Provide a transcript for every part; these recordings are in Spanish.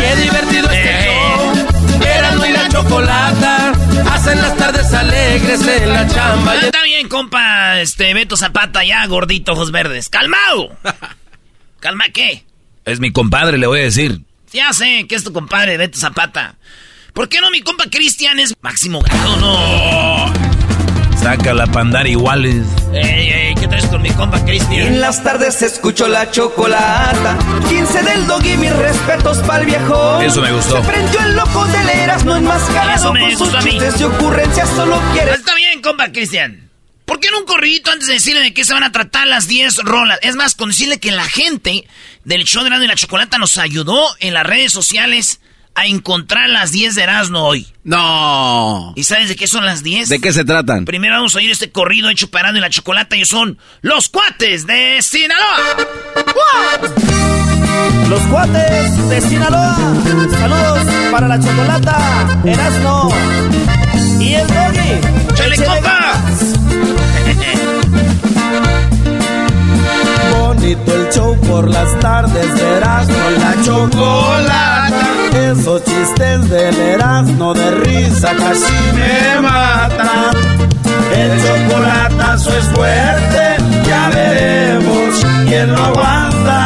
Qué divertido este show. Erasmo y la chocolata. Hacen las tardes alegres en la chamba. Ah, está bien, compa. Este, Beto Zapata, ya gordito, ojos verdes. ¡Calmado! ¿Calma qué? Es mi compadre, le voy a decir. Ya sé que es tu compadre, Beto Zapata. ¿Por qué no mi compa Cristian es Máximo Gato? No. Saca la pandar iguales. Ey, ey, ¿qué traes con mi compa Cristian? En las tardes escucho la chocolata. 15 del dog y mis respetos pa'l viejo. Eso me gustó. Se prendió el loco del eras, no enmascarado Eso me con sus gustó a mí. chistes y ocurrencias, solo quiere. Está bien, compa Cristian. ¿Por qué no un corridito antes de decirle de qué se van a tratar las 10 rolas? Es más, con decirle que la gente del show de Erasmo y la Chocolata nos ayudó en las redes sociales a encontrar las 10 de Erasmo hoy. No. ¿Y sabes de qué son las 10? ¿De qué se tratan? Primero vamos a oír este corrido hecho parado en la chocolata y son los cuates de Sinaloa. Los cuates de Sinaloa. Saludos para la chocolata, Erasmo y el doggy. ¡Chale, compa! Bonito el show por las tardes de Erasmo y la chocolata. Esos chistes del Erasmo de risa casi me matan. El chocolatazo es fuerte, ya veremos quién lo aguanta.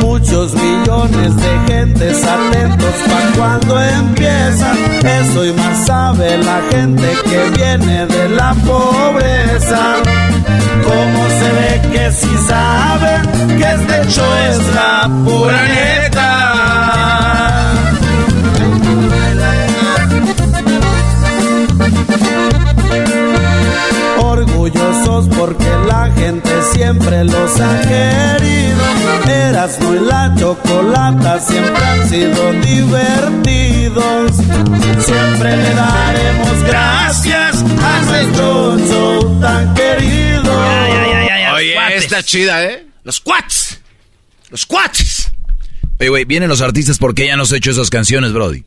Muchos millones de gentes atentos para cuando empieza. Eso y más sabe la gente que viene de la pobreza. Que si sabe que este show es la pura neta. Orgullosos porque la gente siempre los ha querido. Erasmo y la chocolata siempre han sido divertidos. Siempre le daremos gracias a nuestro Oye, cuates. está chida, ¿eh? Los cuates. Los cuates. Oye, güey, vienen los artistas porque ya no has hecho esas canciones, Brody.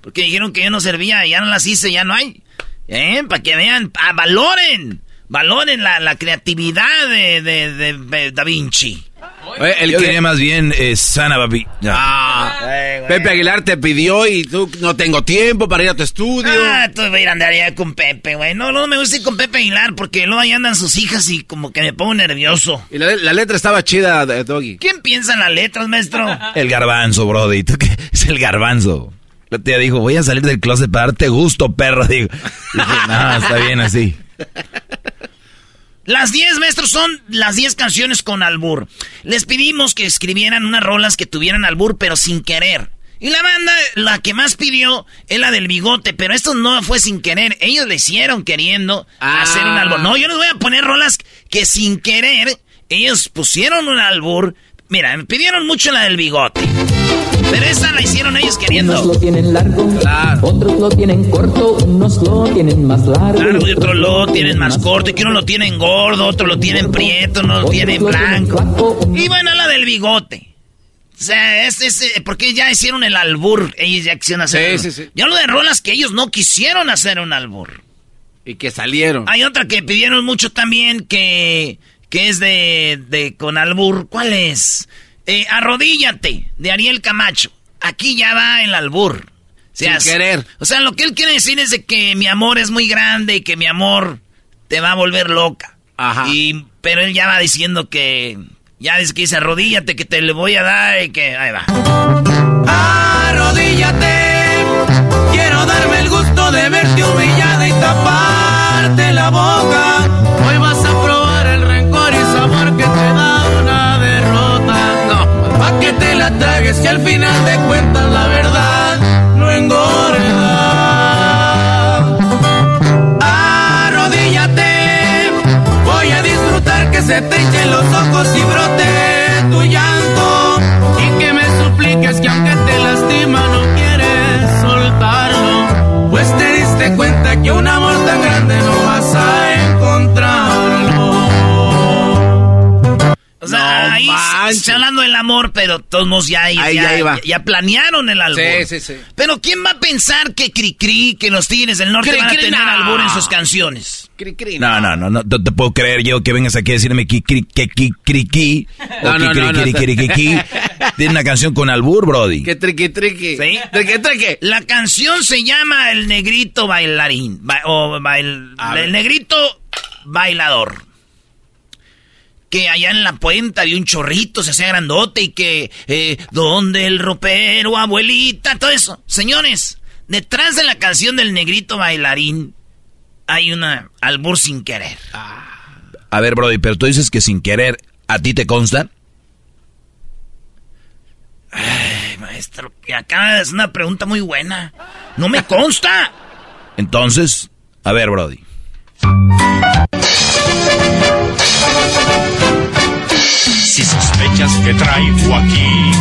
Porque dijeron que yo no servía, ya no las hice, ya no hay. ¿Eh? Para que vean, valoren. Valoren la, la creatividad de, de, de- de Da Vinci. Oye, él quería más bien eh, Sana Babi. Ya. Ah, eh, güey. Pepe Aguilar te pidió y tú no tengo tiempo para ir a tu estudio. Ah, tú voy a ir a andar allá con Pepe, güey. No, no me gusta ir con Pepe Aguilar porque luego ahí andan sus hijas y como que me pongo nervioso. Y la, la letra estaba chida, Doggy. ¿Quién piensa en las letras, maestro? El garbanzo, Brody. ¿Tú qué? Es el garbanzo. La tía dijo, voy a salir del closet para darte gusto, perro. Digo, dije, no, está bien así. Las 10, maestros, son las 10 canciones con albur. Les pedimos que escribieran unas rolas que tuvieran albur, pero sin querer. Y la banda, la que más pidió, es la del bigote, pero esto no fue sin querer. Ellos le hicieron queriendo Ah. hacer un albur. No, yo les voy a poner rolas que sin querer, ellos pusieron un albur. Mira, me pidieron mucho la del bigote. Pero esa la hicieron ellos queriendo. Unos lo tienen largo, otros lo tienen corto, unos lo tienen más largo. Largo y otros lo tienen más corto, y que uno lo tienen gordo, otro lo tienen prieto, uno lo tienen blanco. Y bueno, la del bigote. O sea, es, es, eh, porque ya hicieron el albur, ellos ya quisieron hacer. Sí, sí, sí. Ya lo de rolas que ellos no quisieron hacer un albur. Y que salieron. Hay otra que pidieron mucho también que, que es de, de con albur. ¿Cuál es? Eh, Arrodíllate, de Ariel Camacho. Aquí ya va el albur. O sea, Sin querer. O sea, lo que él quiere decir es de que mi amor es muy grande y que mi amor te va a volver loca. Ajá. Y, pero él ya va diciendo que, ya dice que dice arrodíllate, que te le voy a dar y que, ahí va. Arrodíllate, quiero darme el gusto de verte humillada y taparte la boca. Que al final de cuentas la verdad no engorda. Arrodíllate, voy a disfrutar que se te echen los ojos y brote tu llanto. Y que me supliques que aunque te lastima no quieres soltarlo. Pues te diste cuenta que un amor tan grande no ahí manches. está hablando del amor, pero todos modos ya, Ahí ya, ya planearon el albur. Sí, sí, sí. Pero ¿quién va a pensar que Cricri, que los Tigres del Norte Cri, van a cri, tener no. albur en sus canciones? Cri, cri, No, no, no, no, no te puedo creer yo que vengas aquí a decirme que cri, que qui, cri, qui, o No, no, Tiene una canción con albur, brody. Que triqui, triqui. ¿Sí? Triqui, triqui. La canción se llama El Negrito Bailarín. ba- o bail-. El Negrito Bailador. Que allá en la puente había un chorrito, se hacía grandote y que... Eh, ¿Dónde el ropero, abuelita? Todo eso. Señores, detrás de la canción del Negrito Bailarín hay una albur sin querer. A ver, brody, pero tú dices que sin querer, ¿a ti te consta? Ay, maestro, que acá es una pregunta muy buena. No me consta. Entonces, a ver, brody. Si sospechas que traigo aquí,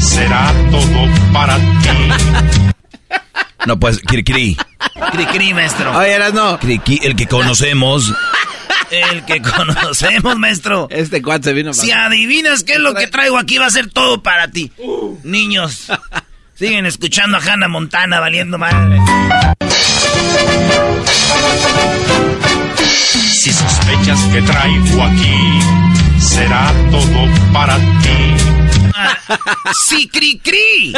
será todo para ti. No, pues, cri, cri, Cri, cri, maestro. Oye, eras no. cri, qui, el que conocemos. El que conocemos, maestro. Este cuate se vino Si para- adivinas qué es lo que traigo aquí, va a ser todo para ti. Niños, siguen escuchando a Hannah Montana valiendo madre. Si sospechas que traigo aquí, será todo para ti. Ah, Sí, cri cri.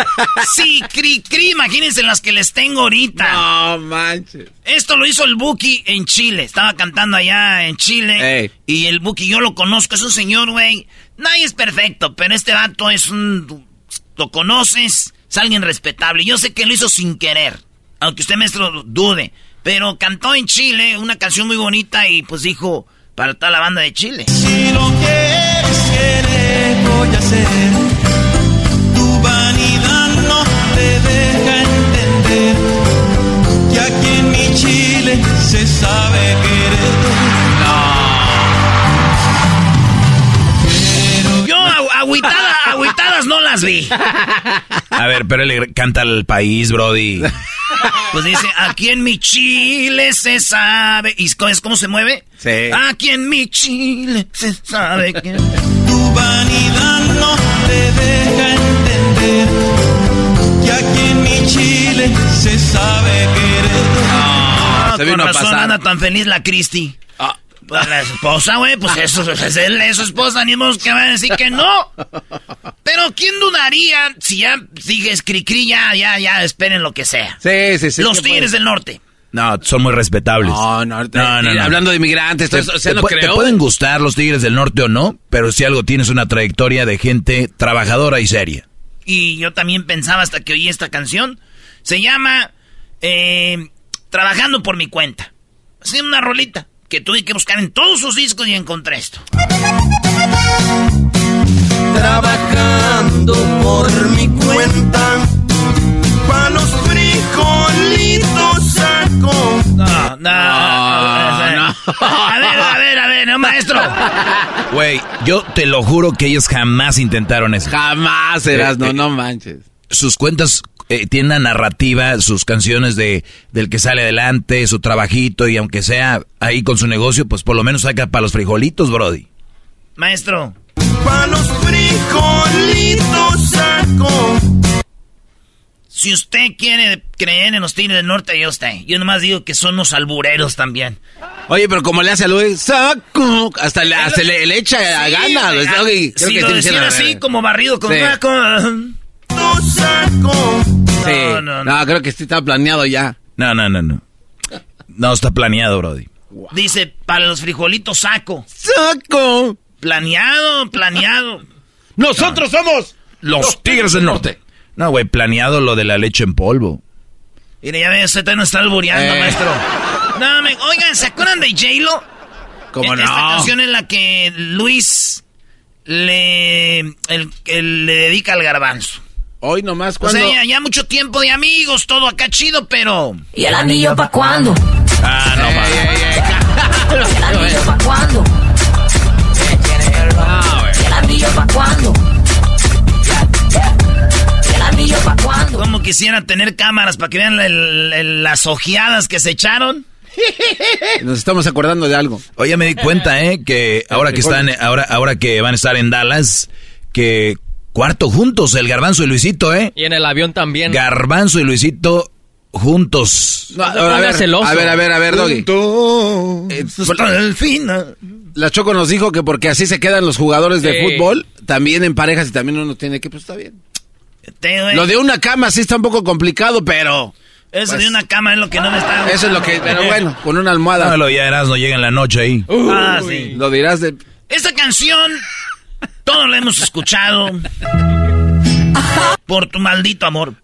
Sí, cri cri. Imagínense las que les tengo ahorita. No manches. Esto lo hizo el Buki en Chile. Estaba cantando allá en Chile. Ey. Y el Buki, yo lo conozco, es un señor, güey. Nadie es perfecto, pero este vato es un. Lo conoces, es alguien respetable. Yo sé que lo hizo sin querer. Aunque usted, maestro, dude. Pero cantó en Chile una canción muy bonita y pues dijo para toda la banda de Chile. Si lo quieres querer, voy a hacer. Tu vanidad no te deja entender que aquí en mi Chile se sabe querer. Yo agu- agüitada, agüitadas no las vi. A ver, pero él le canta al país, brody. Pues dice, aquí en mi Chile se sabe. ¿Y es cómo se mueve? Sí. Aquí en mi Chile se sabe que. Tu vanidad no te deja entender que aquí en mi Chile se sabe querer. Ah, se con vino a razón pasar. anda tan feliz la Cristi. Ah, Pues la esposa, güey, pues eso es él, es su esposa, ni modo que va a decir que no. Pero ¿quién dudaría si ya dije cri ya, ya, ya, esperen lo que sea? sí, sí, sí. Los ¿qué Tigres del Norte. No, son muy respetables. No, no, ahorita- No, no, no. Hablando de inmigrantes, o sea, te, no pu- te creo. pueden gustar los Tigres del Norte o no, pero si algo tienes una trayectoria de gente trabajadora y seria. Y yo también pensaba hasta que oí esta canción. Se llama eh, Trabajando por mi cuenta. Así una rolita que tuve que buscar en todos sus discos y encontré esto. Trabajando por mi cuenta, pa' los frijolitos saco. No, no, No, no. A ver, a ver, a ver, no, maestro. Güey, yo te lo juro que ellos jamás intentaron eso. Jamás serás, Eh, no, eh. no manches. sus cuentas eh, tienen una narrativa, sus canciones de del que sale adelante, su trabajito y aunque sea ahí con su negocio, pues por lo menos saca para los frijolitos, Brody. Maestro. Para los frijolitos saco. Si usted quiere creer en los Tigres del Norte, yo usted. Yo nomás digo que son los albureros también. Oye, pero como le hace a Luis, saco, hasta, le, hasta le, le echa a gana. Creo si que lo sí decían así, como barrido con Sí. Sí. No, No, no, no. creo que sí está planeado ya. No, no, no, no. No está planeado, Brody. Dice, para los frijolitos saco. ¡Saco! Planeado, planeado. ¡Nosotros somos! Los Tigres del Norte. No, güey, planeado lo de la leche en polvo. Mire, ya ves, usted no está albureando, Eh. maestro. No, me, oigan, ¿se acuerdan de J-Lo? ¿Cómo Esta no? canción en la que Luis le, el- el- le dedica al garbanzo. Hoy nomás, O cuando... sea, ya, ya mucho tiempo de amigos, todo acá chido, pero... ¿Y el anillo pa' cuándo? Ah, no, mames. ¿Y el anillo pa' cuándo? ¿Y el anillo pa' cuándo? ¿Y el anillo pa' cuándo? Como quisiera tener cámaras para que vean el- el- las ojeadas que se echaron. Nos estamos acordando de algo. Oye, me di cuenta, ¿eh? Que ahora que están, ahora, ahora que van a estar en Dallas, que cuarto juntos, el Garbanzo y Luisito, ¿eh? Y en el avión también. Garbanzo y Luisito juntos. No, a, ver, a ver, a ver, a ver, Doggy. Eh, el. La Choco nos dijo que porque así se quedan los jugadores de Sí. fútbol, también en parejas y también uno tiene que, pues está bien. Te, Lo de una cama sí está un poco complicado, pero Eso pues, de una cama es lo que no me está... eso es lo que, pero bueno, con una almohada. No, lo ya eras, no llega en la noche ahí. Ah, sí. Lo dirás de... Esta canción, todos la hemos escuchado. Por tu maldito amor.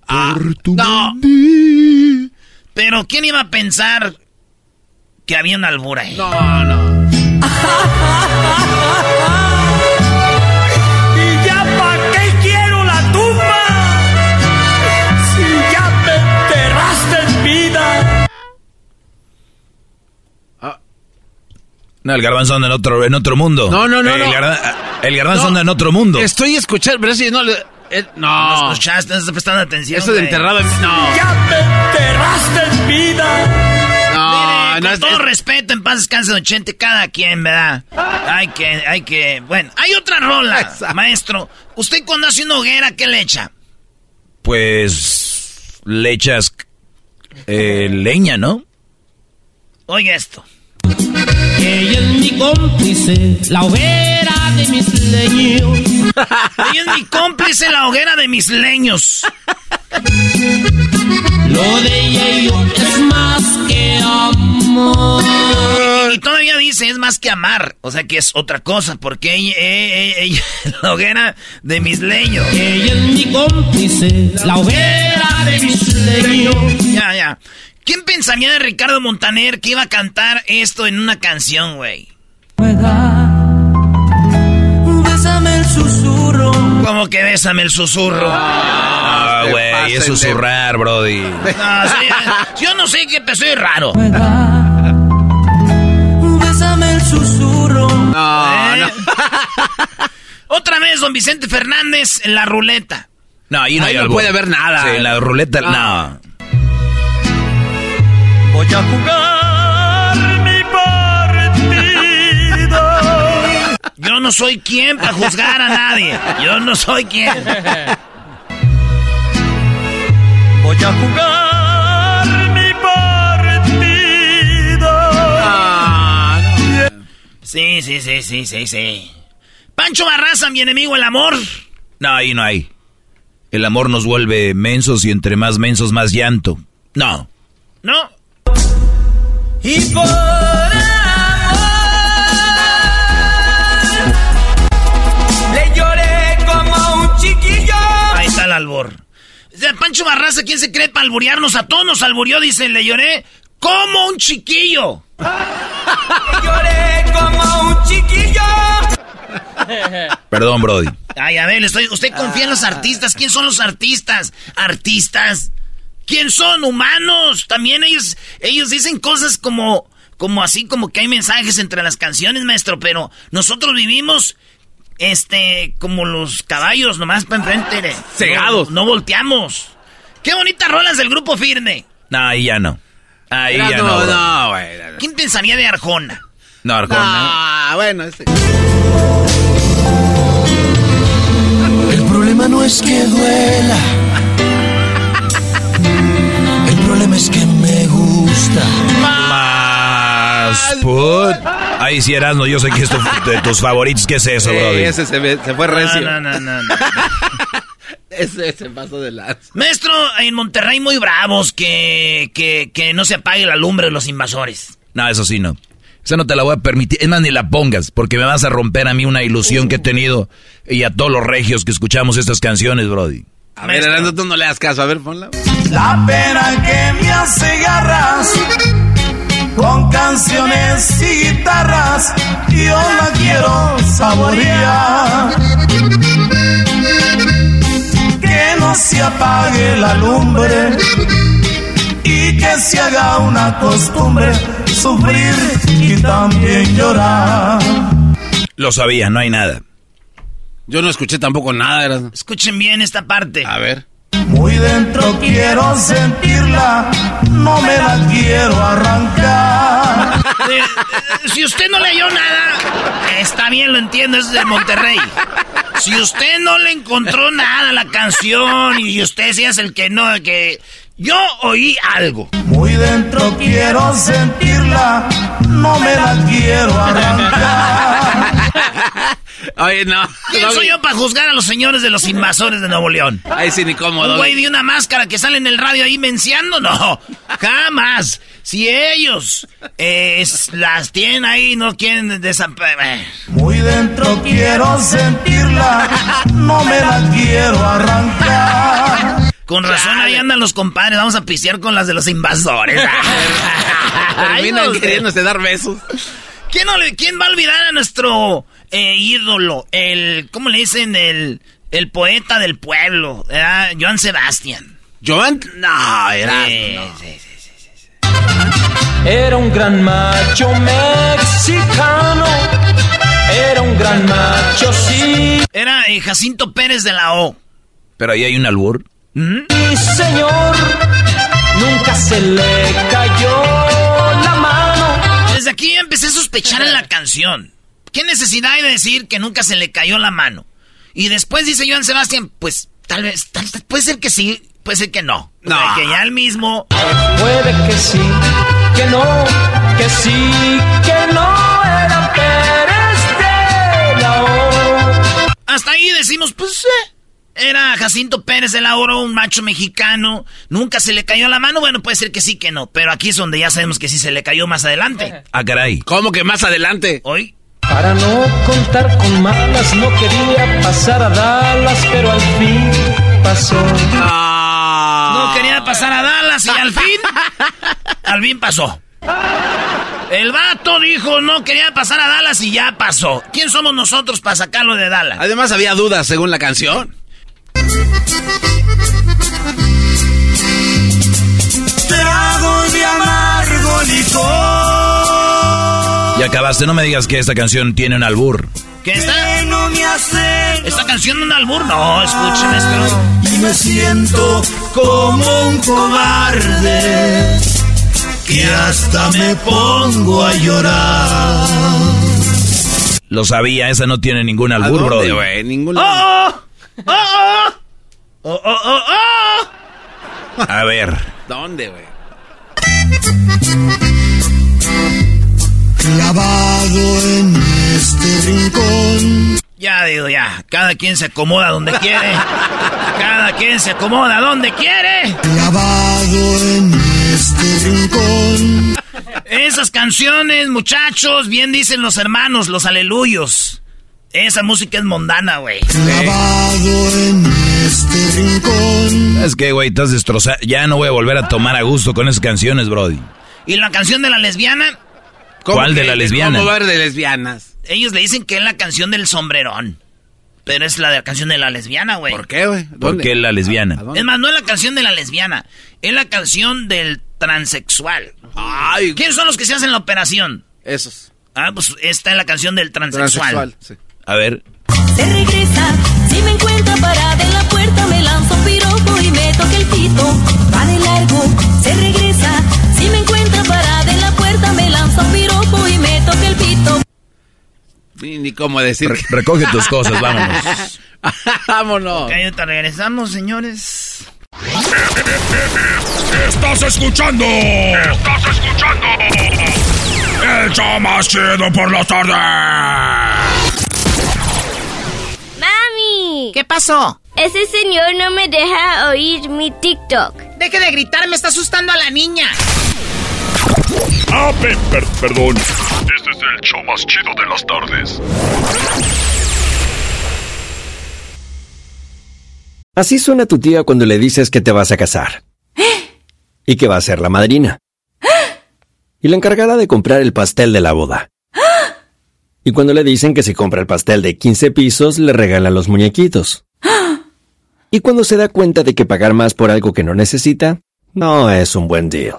No, Pero ¿quién iba a pensar que había una albura ahí? no, no. No, el Garbanzo anda en otro, en otro mundo. No, no, no, El, no. Garba- el Garbanzo No. anda en otro mundo. Estoy escuchando, pero sí, no, le- eh, ¿No no. escuchaste? No estás prestando atención. Eso de enterrado en... No, Ya me enterraste en vida. no, Mire, no, con es- todo es- respeto, en paz descanse Don Chente, cada quien, ¿verdad? Hay que, hay que... Bueno, hay otra rola, Esa. maestro. ¿Usted cuando hace una hoguera, qué le echa? Pues le echas eh, leña, ¿no? Oiga esto. Ella es mi cómplice, la hoguera de mis leños. Ella es mi cómplice la hoguera de mis leños. Lo de ella y yo es más que amor. Y todavía dice, es más que amar. O sea que es otra cosa, porque ella, ella, ella- la hoguera de mis leños. Ella es mi cómplice, la hoguera de mis leños. Ya, ya. ¿Quién pensaría de Ricardo Montaner que iba a cantar esto en una canción, güey? Bésame el susurro. Como que bésame el susurro. Ah, te güey, es de- susurrar, Brody. No, sí, yo no sé qué soy raro. Bésame el susurro. No, ¿Eh? no. Otra vez, don Vicente Fernández en la ruleta. No, ahí no Ahí hay no puede haber nada. Sí, en la ruleta, No. no. Voy a jugar mi partido. Yo no soy quien para juzgar a nadie. Yo no soy quien. Voy a jugar mi partido. Ah, no. Sí, sí, sí, sí, sí, sí. Pancho Barraza, mi enemigo, el amor. No, ahí no hay. El amor nos vuelve mensos y entre más mensos, más llanto. No. ¿No? Y por amor le lloré como un chiquillo. Ahí está el albor. Pancho Barraza, ¿quién se cree para alburearnos? A todos nos alburió, dice, le lloré como un chiquillo. Lloré como un chiquillo. Perdón, Brody. Ay, a ver, le estoy, usted confía en los artistas. ¿Quién son los artistas? ¿Artistas? ¿Quién son? ¿Humanos? También ellos, ellos dicen cosas como, como así, como que hay mensajes entre las canciones, maestro, pero nosotros vivimos este, como los caballos, nomás para enfrente. de- Cegados. No, no volteamos. Qué bonitas rolas del grupo firme. No, ahí ya no. Ahí Era- ya no, no. bro. no, güey. ¿Quién pensaría de Arjona? No, Arjona. Ah, bueno, este. El problema no es que duela. Problema es que me gusta. Más put. Ahí sí, Erasmo, yo sé que es tu- de tus favoritos. ¿Qué es eso, Sí, brody? ese se, fue recio. No, no, no, no. Ese se pasó de lanza. Maestro, en Monterrey muy bravos que, que, que no se apague la lumbre de los invasores. No, eso sí no. Esa no te la voy a permitir. Es más, ni la pongas, porque me vas a romper a mí una ilusión que he tenido y a todos los regios que escuchamos estas canciones, Brody. A ver, Maestro. Erasmo, tú no le das caso. A ver, ponla. La pena que me hace garras con canciones y guitarras, yo la quiero saborear. Que no se apague la lumbre y que se haga una costumbre sufrir y también llorar. Lo sabía, no hay nada. Yo no escuché tampoco nada. Escuchen bien esta parte. A ver. Muy dentro quiero sentirla, no me la quiero arrancar. Eh, si usted no leyó nada, está bien, lo entiendo, es de Monterrey. Si usted no le encontró nada a la canción y usted sí es el que no, que yo oí algo. Muy dentro quiero sentirla, no me la quiero arrancar. Oye, no. ¿Quién soy yo para juzgar a los señores de los invasores de Nuevo León? Ahí sí, ni cómodo. Un güey de una máscara que sale en el radio ahí menciando, no, jamás. Si ellos eh, es- las tienen ahí, no quieren desaparecer. Muy dentro quiero sentirla, no me la quiero arrancar. Con razón ahí andan los compadres, vamos a pistear con las de los invasores. Ay, Terminan no queriéndose dar besos. ¿Quién, no le- quién va a olvidar a nuestro eh, ídolo? El, ¿cómo le dicen? El, el poeta del pueblo, ¿verdad? Joan Sebastián. Joan, no, era. Sí, no. sí, sí, sí, sí. Era un gran macho mexicano. Era un gran macho, sí, Era eh, Jacinto Pérez de la O. Pero ahí hay un albur. señor. Nunca se le cayó la mano. Desde aquí empecé a sospechar en la canción. ¿Qué necesidad hay de decir que nunca se le cayó la mano? Y después dice Joan Sebastián, pues tal vez, tal- puede ser que sí, puede ser que no. O sea, No. que ya el mismo. Puede que sí, que no, que sí, que no. Era Pérez de la O. Hasta ahí decimos, pues, eh, era Jacinto Pérez de la Oro, un macho mexicano. Nunca se le cayó la mano. Bueno, puede ser que sí, que no. Pero aquí es donde ya sabemos que sí se le cayó más adelante. Ah, caray. ¿Cómo que más adelante? Hoy. Para no contar con malas, no quería pasar a Dallas, pero al fin pasó. No. No quería pasar a Dallas y al fin, al fin pasó. El vato dijo no quería pasar a Dallas y ya pasó. ¿Quién somos nosotros para sacarlo de Dallas? Además había dudas según la canción. Trago de amargo licor. Acabaste, no me digas que esta canción tiene un albur. ¿Qué está? ¿Esta canción un albur? No, escúcheme esto. y me siento como un cobarde que hasta me pongo a llorar. Lo sabía, esa no tiene ningún ¿A albur, güey? Ningún ¡Oh, oh! ¡Oh, oh! ¡Oh, oh, oh, oh! A ver. ¿Dónde, güey? Clavado en este rincón. Ya digo, ya. Cada quien se acomoda donde quiere. Cada quien se acomoda donde quiere. Clavado en este rincón. Esas canciones, muchachos, bien dicen los hermanos, los aleluyos. Esa música es mondana, güey. Clavado en este rincón. Es que, güey, estás destrozado. Ya no voy a volver a tomar a gusto con esas canciones, Brody. Y la canción de la lesbiana, ¿Cómo ¿Cuál de que- la lesbiana? ¿Cómo va a haber de lesbianas? ellos le dicen que es la canción del sombrerón. Pero es la de la canción de la lesbiana, güey. ¿Por qué, güey? ¿Por qué la lesbiana? Es más, no es la canción de la lesbiana, es la canción del transexual. Ay, ¿Quiénes son los que se hacen la operación? Esos. Ah, pues esta es la canción del transexual. Transexual, sí. A ver. se regresa. Si me encuentra parada en la puerta, me lanzo un piropo y me toca el pito. Va de largo, se regresa. Si me encuentra Ni, ni cómo decir. Re- recoge tus cosas, vámonos. vámonos. Ok, regresamos, señores. Estás escuchando. Estás escuchando. El show más chido por las tardes. ¡Mami! ¿Qué pasó? Ese señor no me deja oír mi TikTok. Deje de gritar, me está asustando a la niña. Ah, pe- per- perdón. Este es el show más chido de las tardes. Así suena tu tía cuando le dices que te vas a casar. Y que va a ser la madrina. Y la encargada de comprar el pastel de la boda. Y cuando le dicen que si compra el pastel de 15 pisos, le regalan los muñequitos. Y cuando se da cuenta de que pagar más por algo que no necesita, no es un buen deal.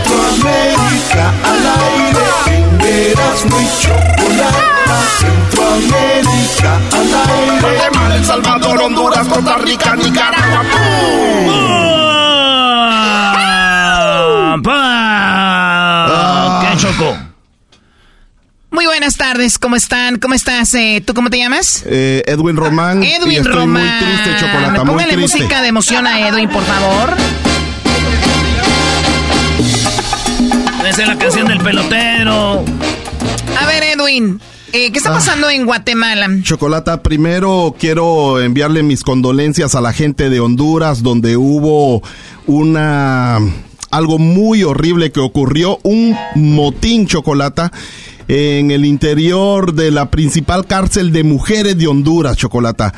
Centroamérica al aire, eras muy chocolata. Centroamérica al aire. Guatemala, El Salvador, Honduras, Costa Rica, Nicaragua. ¿Qué chocó? Muy buenas tardes, ¿cómo están? ¿Cómo estás? Eh, ¿Tú cómo te llamas? Eh, Edwin Román. y Edwin estoy Román. muy triste, Chocolata, muy Póngale triste. música de emoción a Edwin, por favor. Puede ser la canción del pelotero. A ver, Edwin, eh, ¿qué está pasando en Guatemala? Chocolata, primero quiero enviarle mis condolencias a la gente de Honduras, donde hubo una algo muy horrible que ocurrió, un motín chocolata en el interior de la principal cárcel de mujeres de Honduras, chocolata.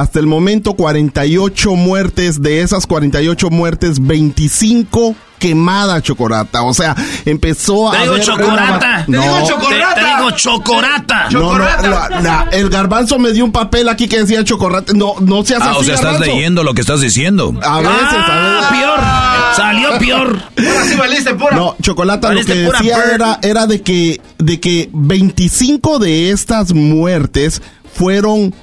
Hasta el momento 48 muertes, de esas 48 muertes 25 quemadas chocolata, o sea, empezó a Te digo chocorata. una- Te digo No. chocorata. Te, te digo chocorata. No, no, la- la- el garbanzo me dio un papel aquí que decía chocorate. No, no seas Ah, así, o sea, estás garbanzo. leyendo lo que estás diciendo. A veces, Ah, a veces. peor. Salió peor. No, Chocolata lo que decía era, era de que, de que 25 de estas muertes fueron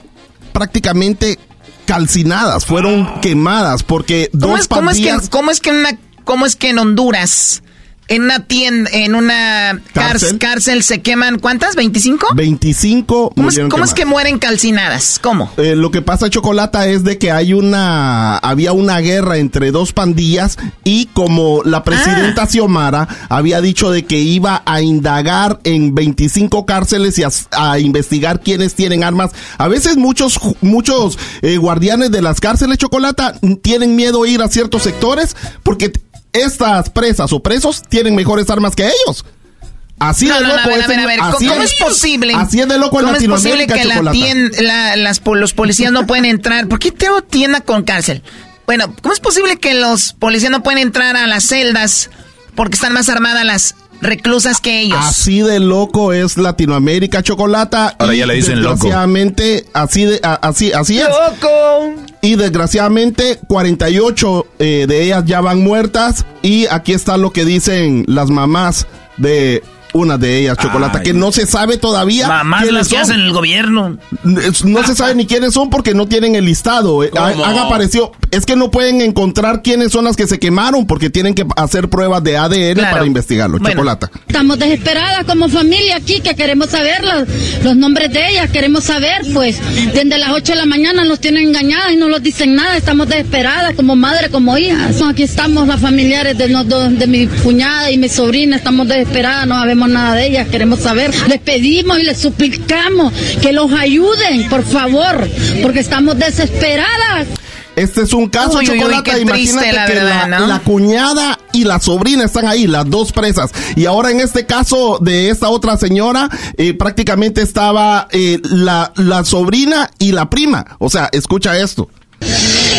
prácticamente calcinadas, fueron quemadas, porque ¿Cómo dos es, cómo es que, pandillas... cómo es que una, cómo es que en Honduras, en una tienda, en una cárcel, ¿Cárcel? se queman cuántas? ¿25? 25 ¿Cómo, es, cómo que mueren calcinadas? ¿Cómo? Eh, lo que pasa, Chocolata, es de que hay una, había una guerra entre dos pandillas y como la Ah. presidenta Xiomara había dicho de que iba a indagar en 25 cárceles y a, a investigar quiénes tienen armas. A veces muchos, muchos eh, guardianes de las cárceles, Chocolata, tienen miedo a ir a ciertos sectores porque estas presas o presos tienen mejores armas que ellos. Así No, de no, no, loco a ver, a ver, a ¿cómo es- posible? Así es de loco en ¿Cómo es posible que la Chocolata. tien- la- las, los policías no pueden entrar? ¿Por qué tengo tienda con cárcel? Bueno, ¿cómo es posible que los policías no pueden entrar a las celdas porque están más armadas las reclusas que ellos? Así de loco es Latinoamérica, Chocolata. Ahora y ya le dicen loco. Desgraciadamente, así, de, a- así, así es. ¡Loco! Y desgraciadamente, 48 eh, de ellas ya van muertas. Y aquí está lo que dicen las mamás de una de ellas, Chocolata, Ay. que no se sabe todavía. Mamás quiénes las que son. hacen el gobierno. No se sabe ni quiénes son porque no tienen el listado. Eh, Han aparecido. Es que no pueden encontrar quiénes son las que se quemaron porque tienen que hacer pruebas de ADN Claro. para investigarlo. Chocolata. Estamos desesperadas como familia aquí que queremos saber los, los nombres de ellas, queremos saber, pues, desde las 8 de la mañana nos tienen engañadas y no nos dicen nada, estamos desesperadas como madre, como hija. Son, aquí estamos las familiares de, de mi cuñada y mi sobrina, estamos desesperadas, no sabemos nada de ellas, queremos saber. Les pedimos y les suplicamos que los ayuden, por favor, porque estamos desesperadas. Este es un caso, Uy, uy, uy, Chocolata. qué Imagínate triste, la que verdad, la, ¿no? la cuñada y la sobrina están ahí, las dos presas. Y ahora en este caso de esta otra señora, eh, prácticamente estaba eh, la, la sobrina y la prima. O sea, escucha esto.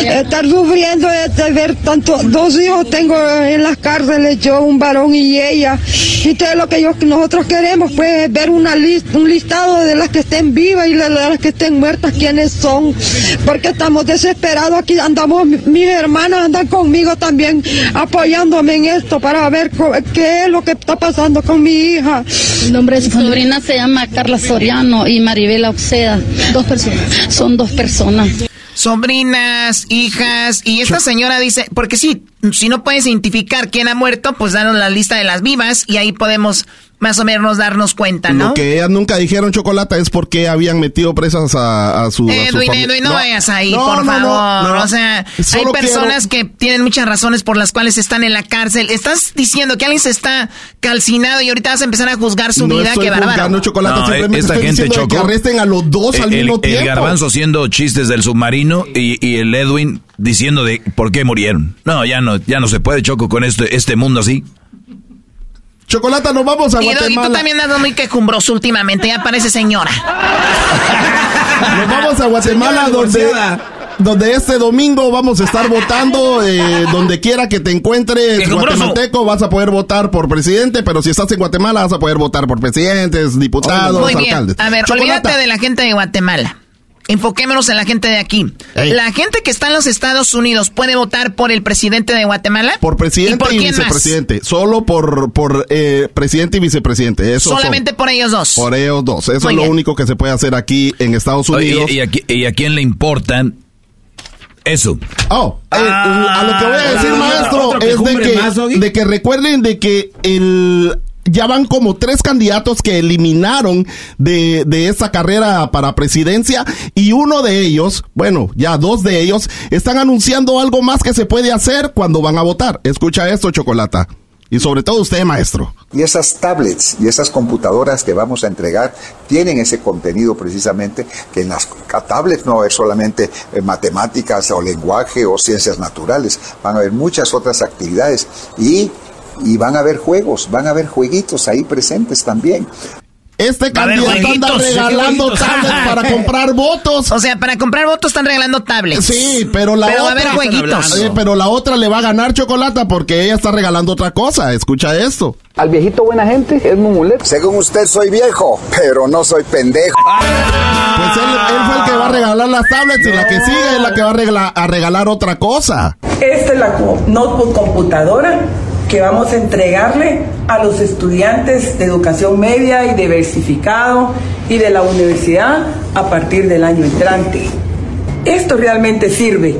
Estar sufriendo de, ver tanto, dos hijos tengo en las cárceles, yo, un varón y ella. Y todo lo que yo- nosotros queremos, pues, es ver una lista, un listado de las que estén vivas y de las que estén muertas, quiénes son. Porque estamos desesperados aquí, andamos, mi- mis hermanas andan conmigo también apoyándome en esto para ver qué es lo que está pasando con mi hija. El nombre de su sobrina se llama Carla Soriano y Maribela Oxeda. Dos personas. Son dos personas. Sobrinas, hijas, y esta señora dice, porque sí, si no puedes identificar quién ha muerto, pues danos la lista de las vivas y ahí podemos más o menos darnos cuenta, ¿no? Lo que ellas nunca dijeron, Chocolata, es porque habían metido presas a, a su, a su Edwin, Edwin, no, vayas ahí, No, por no, favor. no, no. O sea, hay personas que tienen muchas razones por las cuales están en la cárcel. Estás diciendo que alguien se está calcinado y ahorita vas a empezar a juzgar su No vida, estoy qué bárbaro. Chocolata, No, simplemente esta estoy gente diciendo que chocó. arresten a los dos al el, mismo el tiempo. garbanzo haciendo chistes del submarino y, y el Edwin diciendo de por qué murieron. No, ya no, ya no se puede, Choco, con este, este mundo así. Chocolata, nos vamos a Y, y tú Guatemala. también andas muy quejumbroso últimamente, ya parece señora. Nos vamos a Guatemala donde, donde este domingo vamos a estar votando eh, donde quiera que te encuentres Quejumbroso. guatemalteco vas a poder votar por presidente pero si estás en Guatemala vas a poder votar por presidentes diputados Muy bien. alcaldes A ver, Chocolata, olvídate de la gente de Guatemala. Enfoquémonos en la gente de aquí. Ey. La gente que está en los Estados Unidos puede votar por el presidente de Guatemala. por presidente ¿Y por y, quién más? vicepresidente solo por por eh, presidente y vicepresidente eso son. Solamente por ellos dos. por ellos dos eso Muy es lo bien. único que se puede hacer aquí en Estados Oye, Unidos y, y a, qui- y a quién le importan eso? Oh, eh, a lo que voy a decir, Ah, maestro, es de que, de que recuerden de que el ya van como tres candidatos que eliminaron de, de esa carrera para presidencia y uno de ellos, bueno, ya dos de ellos, están anunciando algo más que se puede hacer cuando van a votar. Escucha esto, Chocolata. Y sobre todo usted, maestro. Y esas tablets y esas computadoras que vamos a entregar tienen ese contenido precisamente que en las tablets no es solamente eh, matemáticas o lenguaje o ciencias naturales, van a haber muchas otras actividades y, y van a haber juegos, van a haber jueguitos ahí presentes también. Este candidato anda regalando tablets para comprar votos. O sea, para comprar votos están regalando tablets. Sí, pero la Pero va a otra. haber jueguitos. Eh, pero la otra le va a ganar chocolate porque ella está regalando otra cosa. Escucha esto. Al viejito buena gente es Mumulet. Según usted soy viejo, pero no soy pendejo. Pues él, él fue el que va a regalar las tablets y la que sigue es la que va a, regla- a regalar otra cosa. Esta es la notebook computadora que vamos a entregarle a los estudiantes de educación media y diversificado y de la universidad a partir del año entrante. Esto realmente sirve.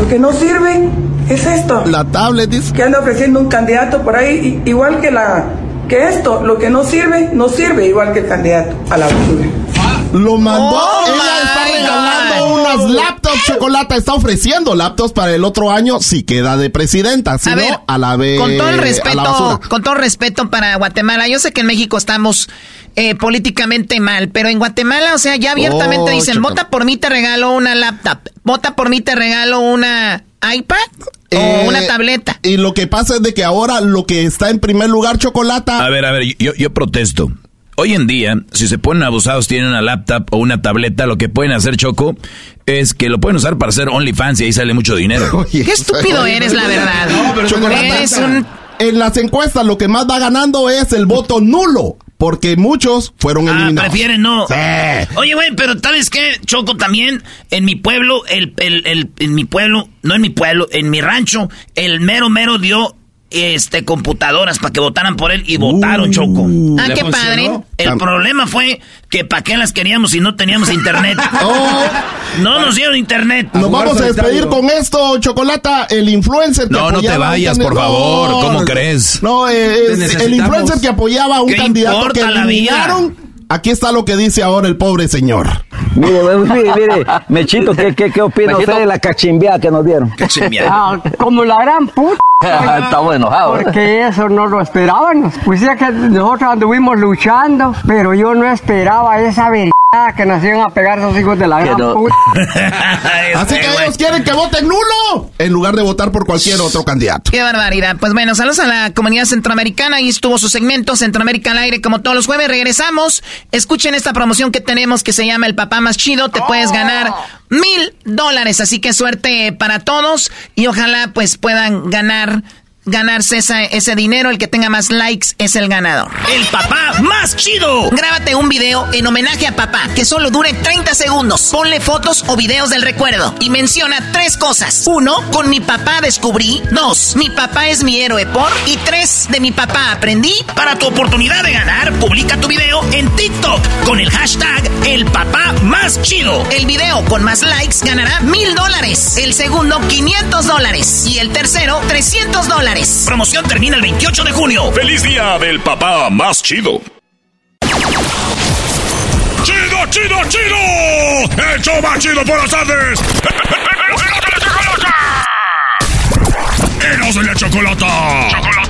Lo que no sirve es esto. La tablet dice. Que anda ofreciendo un candidato por ahí, igual que la que esto, lo que no sirve, no sirve igual que el candidato a la basura. Lo mandó. Oh, ella está regalando God. unas laptops. Chocolate está ofreciendo laptops para el otro año si queda de presidenta. Si A no, ver, a la vez. con todo el respeto, con todo el respeto para Guatemala, yo sé que en México estamos eh, políticamente mal, pero en Guatemala, o sea, ya abiertamente Oh, dicen, chocolate. vota por mí te regalo una laptop, vota por mí te regalo una iPad o Eh, una tableta. Y lo que pasa es de que ahora lo que está en primer lugar, chocolate. A ver, a ver, yo, yo protesto. Hoy en día, si se ponen abusados, tienen una laptop o una tableta, lo que pueden hacer, Choco, es que lo pueden usar para hacer OnlyFans y ahí sale mucho dinero. Qué estúpido eres, la verdad. Chocolate. Eres un En las encuestas lo que más va ganando es el voto nulo, porque muchos fueron Ah, eliminados. prefieren no. Sí. Oye, güey, pero ¿sabes qué? Choco también, en mi pueblo, el, el, el- en mi pueblo, no en mi pueblo, en mi rancho, el mero mero dio este computadoras para que votaran por él y votaron Choco. Ah, qué padre. El problema fue que para qué las queríamos si no teníamos internet. Oh. No nos dieron internet. Nos vamos a despedir con esto, Chocolata, el influencer que No, no te vayas, por favor. No, ¿Cómo crees? No, eh, es el influencer que apoyaba a un ¿Qué candidato importa que la vida? Aquí está lo que dice ahora el pobre señor. Mire, mire, mire, Mechito, ¿qué, qué, qué opina usted de la cachimbiada que nos dieron? Ah, como la gran puta. Está muy enojado, ¿eh? Porque eso no lo esperábamos. Pues ya que nosotros anduvimos luchando, pero yo no esperaba esa vergüenza que nos iban a pegar esos hijos de la gran no. puta. Así que ellos quieren que voten nulo en lugar de votar por cualquier otro candidato. Qué barbaridad. Pues bueno, saludos a la comunidad centroamericana. Ahí estuvo su segmento Centroamérica al aire como todos los jueves. Regresamos. Escuchen esta promoción que tenemos que se llama El Papá Más Chido. Te puedes ganar mil dólares. Así que suerte para todos y ojalá pues puedan ganar ganarse esa- ese dinero. El que tenga más likes es el ganador. El papá más chido. Grábate un video en homenaje a papá que solo dure 30 segundos. Ponle fotos o videos del recuerdo y menciona tres cosas. Uno, con mi papá descubrí. Dos, mi papá es mi héroe por. Y tres, de mi papá aprendí. Para tu oportunidad de ganar, publica tu video en TikTok con el hashtag El Papá Más Chido. El video con más likes ganará mil dólares. El segundo, 500 dólares. Y el tercero, 300 dólares. Promoción termina el 28 de junio. ¡Feliz día del papá más chido! ¡Chido, chido, chido! ¡El show más chido por las tardes! ¡Eros de la chocolata! ¡Chocolata!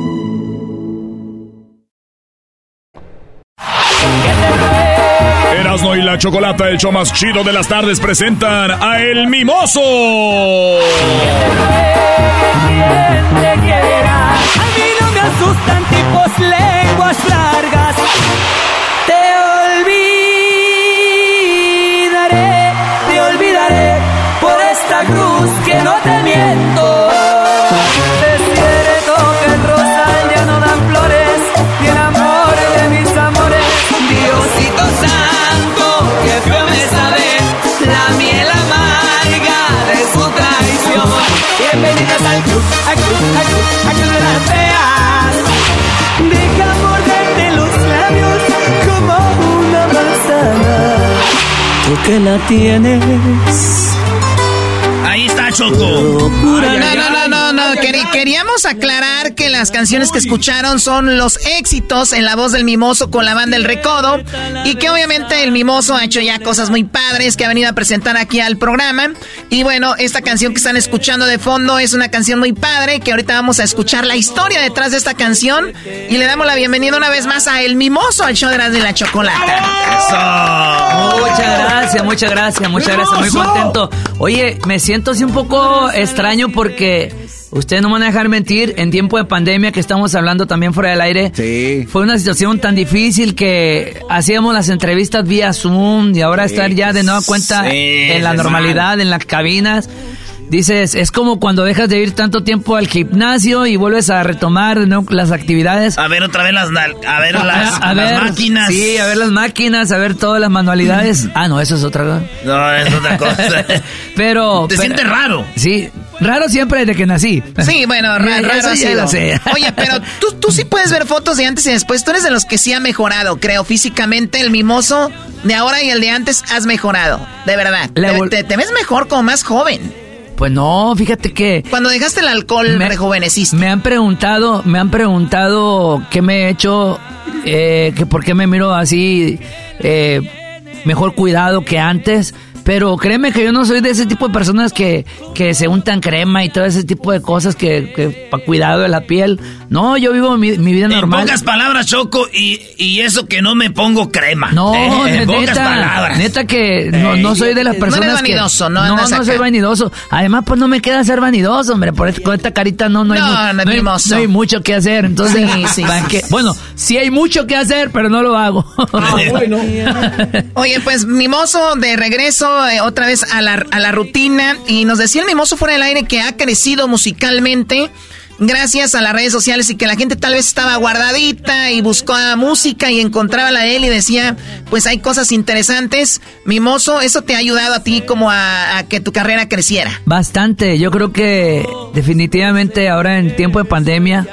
Erasmo y la Chocolata, el show más chido de las tardes, presentan a El Mimoso. A mí no me asustan tipos lenguas largas. Te olvidaré, te olvidaré por esta cruz que no te miento. Tú que la tienes. Ahí está Choco. No, no, no, queríamos aclarar que las canciones que escucharon son los éxitos en la voz del Mimoso con la banda El Recodo y que obviamente el Mimoso ha hecho ya cosas muy padres que ha venido a presentar aquí al programa. Y bueno, esta canción que están escuchando de fondo es una canción muy padre que ahorita vamos a escuchar la historia detrás de esta canción y le damos la bienvenida una vez más a El Mimoso al show de la, de la chocolata. Muchas gracias, muchas gracias, muchas gracias, muy contento. Oye, me siento así un poco extraño porque ustedes no van a dejar mentir, en tiempo de pandemia que estamos hablando también fuera del aire, fue una situación tan difícil que hacíamos las entrevistas vía Zoom y ahora Sí, estar ya de nueva cuenta sí, en la normalidad, en las cabinas. Dices, es como cuando dejas de ir tanto tiempo al gimnasio y vuelves a retomar ¿no? las actividades. A ver otra vez las, a ver las, A las ver, máquinas. Sí, a ver las máquinas, a ver todas las manualidades. Ah, no, eso es otra cosa. No, es otra cosa. Pero. Te pero- sientes raro. Sí, raro siempre desde que nací. Sí, bueno, raro ha sido. sé. Oye, pero tú, tú sí puedes ver fotos de antes y después. Tú eres de los que sí ha mejorado, creo, físicamente. El mimoso de ahora y el de antes has mejorado, de verdad. Te ves mejor como más joven. Pues no, fíjate que... Cuando dejaste el alcohol, me rejuveneciste. Me han preguntado, me han preguntado qué me he hecho, eh, que por qué me miro así, eh, mejor cuidado que antes. Pero créeme que yo no soy de ese tipo de personas que, que se untan crema y todo ese tipo de cosas que, que para cuidado de la piel. No, yo vivo mi, vida normal. En pocas palabras, Choco, y, y, eso que no me pongo crema. No, eh, en pocas palabras. Neta que no, no, soy de las personas no vanidoso, que... No, no, no soy vanidoso. Además, pues no me queda ser vanidoso, hombre. Por con esta carita no, no, hay, no, hay, no hay mucho que hacer. Entonces, sí, sí, que, bueno, sí hay mucho que hacer, pero no lo hago. Ah, bueno. Oye, pues mimoso de regreso eh, otra vez a la, rutina. Y nos decía el mimoso fuera del aire que ha crecido musicalmente gracias a las redes sociales y que la gente tal vez estaba guardadita y buscó música y encontraba la él y decía, pues hay cosas interesantes. Mimoso, ¿eso te ha ayudado a ti como a, a, que tu carrera creciera? Bastante, yo creo que definitivamente ahora en tiempo de pandemia,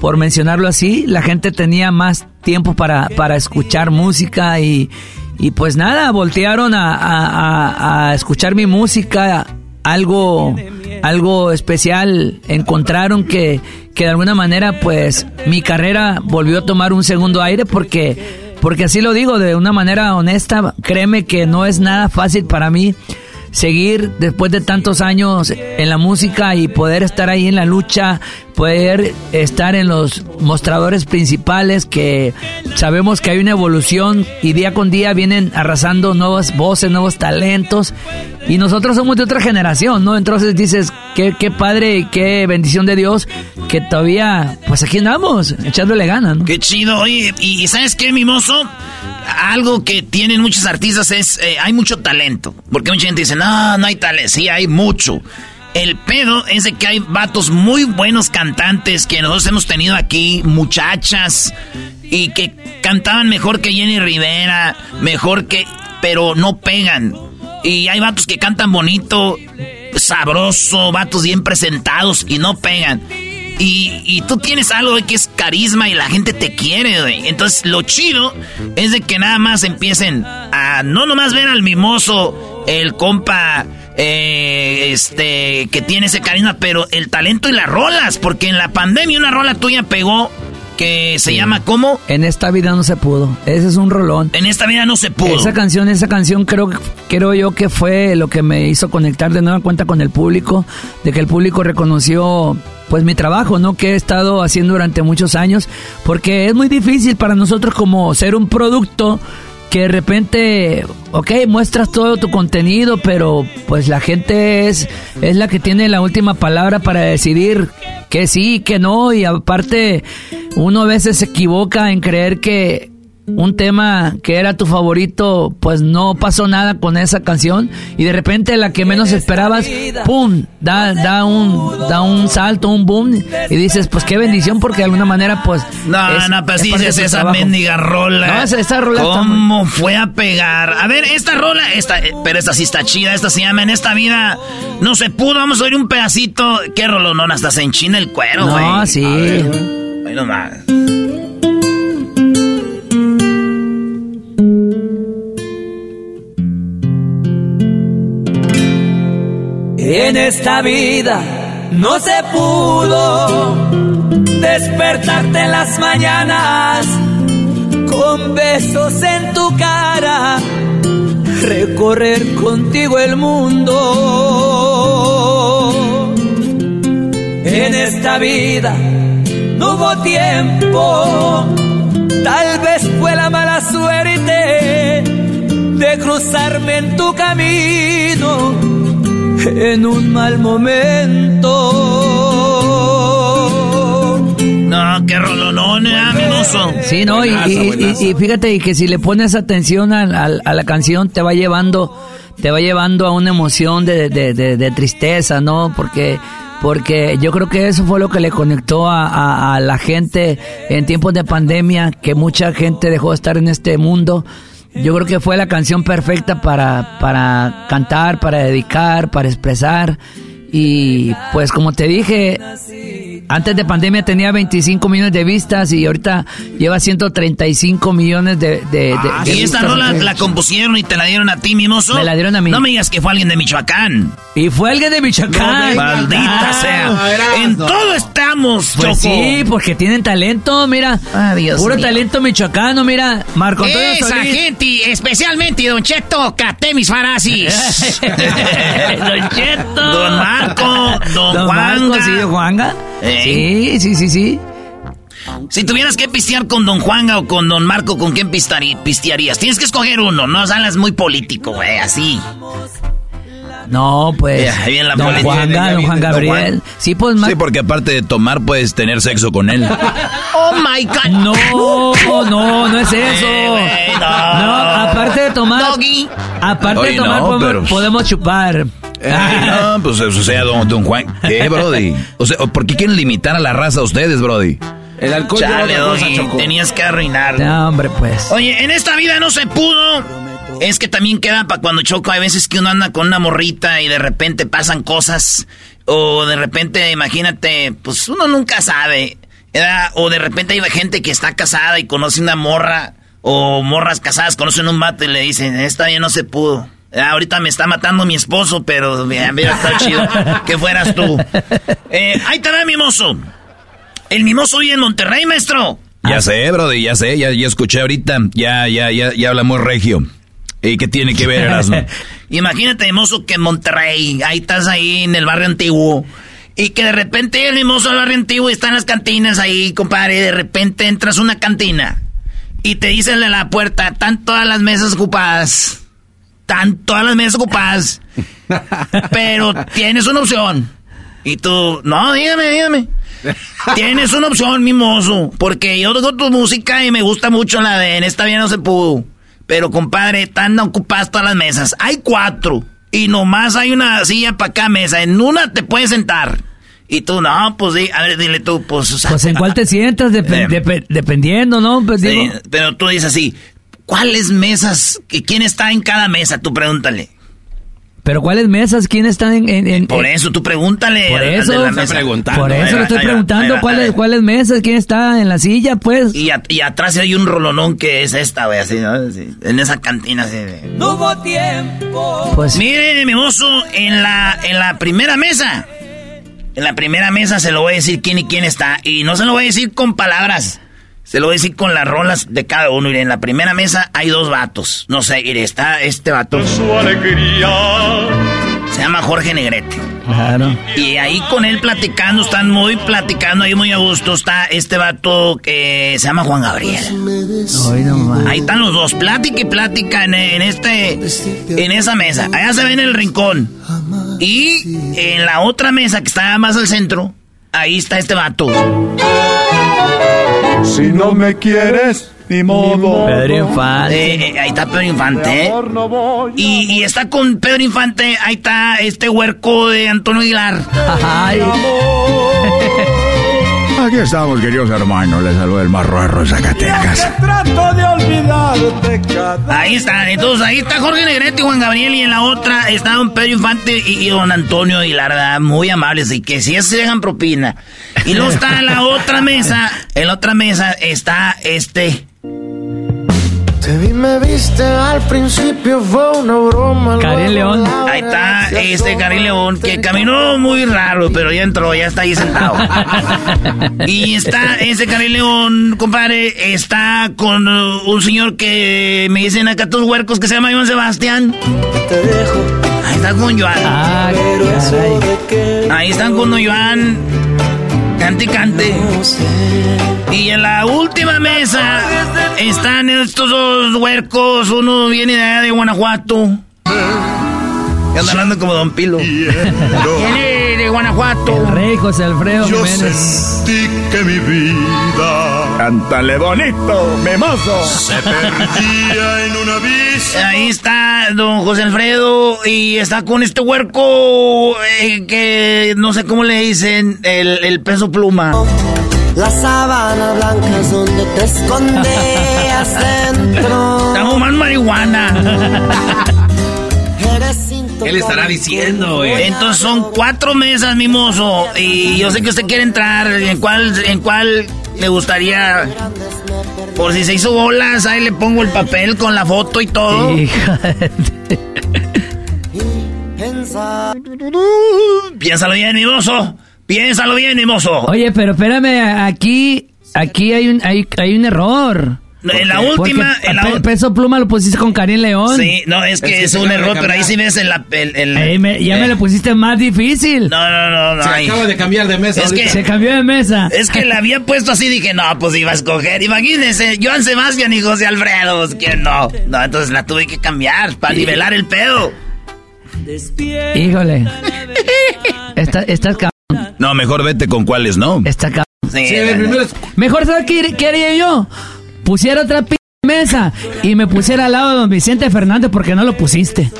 por mencionarlo así, la gente tenía más tiempo para, para escuchar música y, y pues nada, voltearon a, a, a escuchar mi música, algo algo especial, encontraron que, que de alguna manera pues mi carrera volvió a tomar un segundo aire porque, porque así lo digo de una manera honesta, créeme que no es nada fácil para mí seguir después de tantos años en la música y poder estar ahí en la lucha, poder estar en los mostradores principales que sabemos que hay una evolución y día con día vienen arrasando nuevas voces, nuevos talentos y nosotros somos de otra generación, ¿no? Entonces dices, qué, qué padre y qué bendición de Dios que todavía, pues aquí andamos, echándole ganas, ¿no? Qué chido, oye, y, ¿sabes qué, mimoso? Algo que tienen muchos artistas es, eh, hay mucho talento, porque mucha gente dice, no, no hay talento, sí, hay mucho. El pedo es de que hay vatos muy buenos cantantes que nosotros hemos tenido aquí, muchachas, y que cantaban mejor que Jenny Rivera, mejor que... pero no pegan. Y hay vatos que cantan bonito, sabroso, vatos bien presentados y no pegan. Y, y, tú tienes algo que es carisma y la gente te quiere, güey. Entonces, lo chido es de que nada más empiecen a no nomás ver al mimoso, el compa eh, este, que tiene ese carisma, pero el talento y las rolas, porque en la pandemia una rola tuya pegó que se llama ¿cómo? En esta vida no se pudo. Ese es un rolón. En esta vida no se pudo. Esa canción, esa canción creo, creo yo que fue lo que me hizo conectar de nueva cuenta con el público, de que el público reconoció pues mi trabajo, ¿no? Que he estado haciendo durante muchos años, porque es muy difícil para nosotros como ser un producto que de repente, ok, muestras todo tu contenido, pero pues la gente es, es la que tiene la última palabra para decidir que sí, que no, y aparte uno a veces se equivoca en creer que un tema que era tu favorito, pues no pasó nada con esa canción y de repente la que menos esperabas, pum, da, da un, da un salto, un boom y dices, pues qué bendición porque de alguna manera, pues. No, no, pues dices esa mendiga rola. No, esa, rola. ¿Cómo fue a pegar? A ver, esta rola, esta, eh, pero esta sí está chida, esta se llama En esta vida no se pudo, vamos a oír un pedacito. ¿Qué rolón? Hasta se enchina el cuero, güey. No, sí. Ahí nomás. En esta vida no se pudo despertarte en las mañanas con besos en tu cara, recorrer contigo el mundo. En esta vida no hubo tiempo, tal vez fue la mala suerte de cruzarme en tu camino en un mal momento. No, qué rolonón, eh, aminoso. Sí, no, y, y, fíjate que si le pones atención a, la canción te va llevando, te va llevando a una emoción de, de, tristeza, ¿no? Porque porque yo creo que eso fue lo que le conectó a, a, la gente en tiempos de pandemia, que mucha gente dejó de estar en este mundo yo creo que fue la canción perfecta para, para cantar, para dedicar, para expresar. Y pues como te dije, antes de pandemia tenía 25 millones de vistas y ahorita lleva 135 millones de, de, Ah, de y esta rola la compusieron y te la dieron a ti, mimoso. Me la dieron a mí. No me digas que fue alguien de Michoacán. Y fue alguien de Michoacán. Maldita Ah, sea. En todo estamos, Pues Choco. sí, porque tienen talento, mira. Dios Puro mío. talento michoacano, mira. Marco Antonio Esa Solís. gente, especialmente Don Cheto, caté mis farasis. Don Cheto. Don Marco, Don, Don Juanga. Marco, sí, Don Juanga. Sí, sí, sí, sí. Si tuvieras que pistear con Don Juanga o con Don Marco, ¿con quién pistearías? Tienes que escoger uno, no salas muy político, güey, así. No, pues. Ahí viene la don. Juanga, don Juan Don Gabriel. Juan. Sí, pues más. Sí, porque aparte de tomar, puedes tener sexo con él. Oh my God. No, no, no es eso. Eh, No, aparte de tomar. Doggy. Aparte Oye, de tomar, no, podemos, pero- podemos chupar. Ay, no, pues eso sea don, don Juan. ¿Qué, Brody? O sea, ¿por qué quieren limitar a la raza a ustedes, Brody? El alcohol Chale, otra cosa, tenías que arruinar. No, hombre, pues. Oye, en esta vida no se pudo. Es que también queda para cuando choco. Hay veces que uno anda con una morrita y de repente pasan cosas. O de repente, imagínate, pues uno nunca sabe. ¿verdad? O de repente hay gente que está casada y conoce una morra. O morras casadas conocen un mate y le dicen, esta vida no se pudo. Ahorita me está matando mi esposo, pero mira, mira, está chido que fueras tú. Eh, ahí te va, mimoso. El mimoso vive en Monterrey, maestro. Ya sé, Brody, ya sé, ya, ya escuché ahorita. Ya, ya, ya, ya hablamos regio. ¿Y qué tiene que ver, Erasmo? Imagínate, mozo, que en Monterrey, ahí estás ahí en el barrio antiguo. Y que de repente el mimoso del barrio antiguo y están las cantinas ahí, compadre. Y de repente entras a una cantina y te dicen de la puerta, están todas las mesas ocupadas. Están todas las mesas ocupadas. Pero tienes una opción. Y tú, no, dígame, dígame. Tienes una opción, mimoso. Porque yo toco tu música y me gusta mucho la de En esta vida no se pudo. Pero, compadre, están ocupadas todas las mesas. Hay cuatro. Y nomás hay una silla para cada mesa. En una te puedes sentar. Y tú, no, pues di, a ver, dile tú, pues. o sea, Pues en cuál te sientas, Eh. depe- dependiendo, ¿no? Pues sí, pero tú dices así, ¿cuáles mesas? ¿Y ¿Quién está en cada mesa? Tú pregúntale. Pero ¿cuáles mesas? ¿Quién están en...? en- en- Por eso, tú pregúntale. Por eso, de la está mesa. por eso le estoy ahí preguntando cuáles, mesas, quién está en la silla, pues. Y, at- y atrás hay un rolonón que es esta, güey, así, ¿no? Así, en esa cantina, así. de- No hubo tiempo. Pues Mire, mi mozo, en la, en la primera mesa. En la primera mesa se lo voy a decir quién y quién está. Y no se lo voy a decir con palabras. Se lo voy a decir con las rolas de cada uno. Mire, en la primera mesa hay dos vatos. No sé, mire, está este vato. Se llama Jorge Negrete. Claro. Y ahí con él platicando, están muy platicando ahí muy a gusto. Está este vato que se llama Juan Gabriel. Ahí están los dos, plática y plática en, en este, en esa mesa. Allá se ve en el rincón. Y en la otra mesa que está más al centro, ahí está este vato. Si no me quieres, ni modo. Pedro Infante. Eh, eh, ahí está Pedro Infante. Y, y está con Pedro Infante, ahí está este huerco de Antonio Aguilar. Ay. Aquí estamos, queridos hermanos. Les saluda el marruerro de Zacatecas. Trato de olvidarte cada Ahí está, entonces ahí está Jorge Negrete y Juan Gabriel y en la otra está don Pedro Infante y, y don Antonio Aguilar, ¿verdad? muy amables y que si se dejan propina. Y luego está en la otra mesa, en la otra mesa está este. Te vi, me viste al principio, fue una broma. Karim León. Ahí está este Cari León que caminó muy raro, pero ya entró, ya está ahí sentado. Y está ese Cari León, compadre, está con uh, un señor que me dicen acá tus huercos que se llama Iván Sebastián. Ahí está con Joan. Ah, caray. Ahí están con Joan. Y. Y en la última mesa están estos dos huercos. Uno viene de de Guanajuato. Anda hablando como Don Pilo. Viene de Guanajuato. El rey José Alfredo Yo Jiménez. sentí que mi vida. Cántale bonito, memoso. Se perdía en una vista. Ahí está don José Alfredo y está con este huerco eh, que no sé cómo le dicen, el, el peso pluma. La sábana blanca es donde te escondes dentro. Está fumando marihuana. Eres El ¿Qué le estará diciendo, güey? Entonces son cuatro mesas, mimoso. Y yo sé que usted quiere entrar. ¿En cuál, en cuál le gustaría? Por si se hizo bolas, ahí le pongo el papel con la foto y todo. Piénsalo bien, mimoso. Piénsalo bien, mimoso. Oye, pero espérame, aquí, aquí hay un, hay, hay un error. En la última, en la peso pluma lo pusiste con Karim León. Sí, no, es que es, un error, pero ahí sí ves el... el, el- Ahí me- ya me lo pusiste más difícil. No, no, no, no. Se ahí. acaba de cambiar de mesa. Es que- Se cambió de mesa. Es que la había puesto así, dije, no, pues iba a escoger. Imagínense, Joan Sebastián y José Alfredo, pues quién no. No, entonces la tuve que cambiar para nivelar el pedo. Híjole. Está, estás cabrón. No, mejor vete con cuáles no. Está cabrón. Sí, Sí, Mejor, ¿sabes qué, qué haría yo? Pusiera otra p mesa y me pusiera al lado de don Vicente Fernández porque no lo pusiste.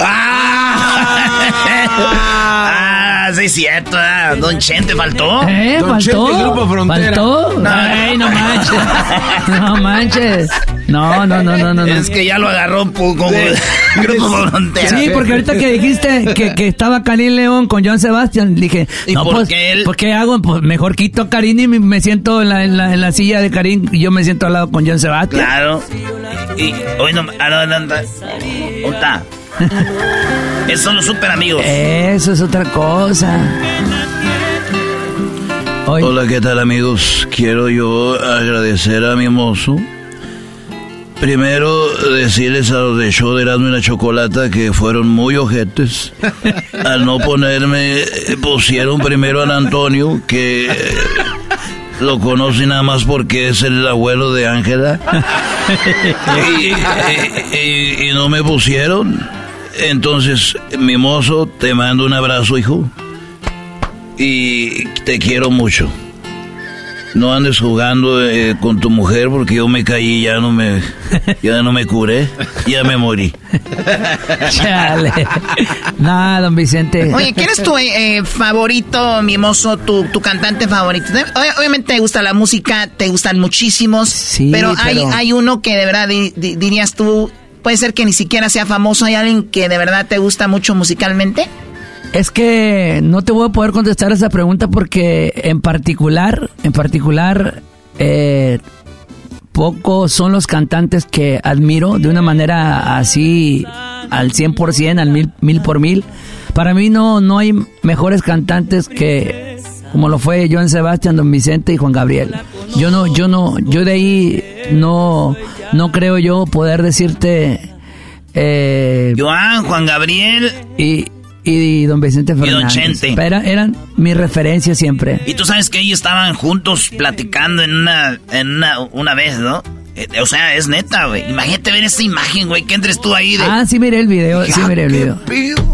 Ah, sí, es cierto. ah, Don Chente faltó. ¿Eh? Don ¿Faltó? Chente, Grupo Frontera. ¿Faltó? Ay, no manches. No manches. No, no, no, no, no. no. Es que ya lo agarró pu- como Grupo Frontera. Sí, porque ahorita que dijiste que, que estaba Karim León con John Sebastián, dije, ¿Y no, por pues, qué él? ¿por qué hago? Pues mejor quito a Karim y me, siento en la, en, la, en la silla de Karim y yo me siento al lado con John Sebastián. Claro. Y, y hoy no. No, no, no. ¿Dónde está? Esos son los super amigos. Eso es otra cosa. Hola, ¿qué tal amigos? Quiero yo agradecer a mi mozo. Primero decirles a los de show de Erasmo y la Chocolata que fueron muy ojetes. Al no ponerme, eh, pusieron primero a Antonio, que eh, lo conoce nada más porque es el abuelo de Ángela. Y, y- y- y no me pusieron. Entonces, mi mozo, te mando un abrazo, hijo. Y te quiero mucho. No andes jugando eh, con tu mujer porque yo me caí y ya no me, ya no me curé, ya me morí. chale. Nada, don Vicente. Oye, ¿quién es tu eh, favorito, mimoso, tu, tu cantante favorito? Ob- Obviamente te gusta la música, te gustan muchísimos, Sí, pero, Hay, pero- hay uno que de verdad di- di- dirías tú, puede ser que ni siquiera sea famoso, ¿hay alguien que de verdad te gusta mucho musicalmente? Es que no te voy a poder contestar esa pregunta porque en particular, en particular, eh, pocos son los cantantes que admiro de una manera así al 100%, al mil, mil por mil. Para mí no, no hay mejores cantantes que como lo fue Joan Sebastián, Don Vicente y Juan Gabriel. Yo no, yo no, yo de ahí no, no creo yo poder decirte eh, Joan, Juan Gabriel. y, y don Vicente don Fernández. Chente. Pero eran, eran mi referencia siempre. Y tú sabes que ellos estaban juntos platicando en una, en una, una vez, ¿no? Eh, O sea, es neta, güey. Imagínate ver esa imagen, güey, que entres tú ahí de... Ah, sí miré el video, sí miré el video.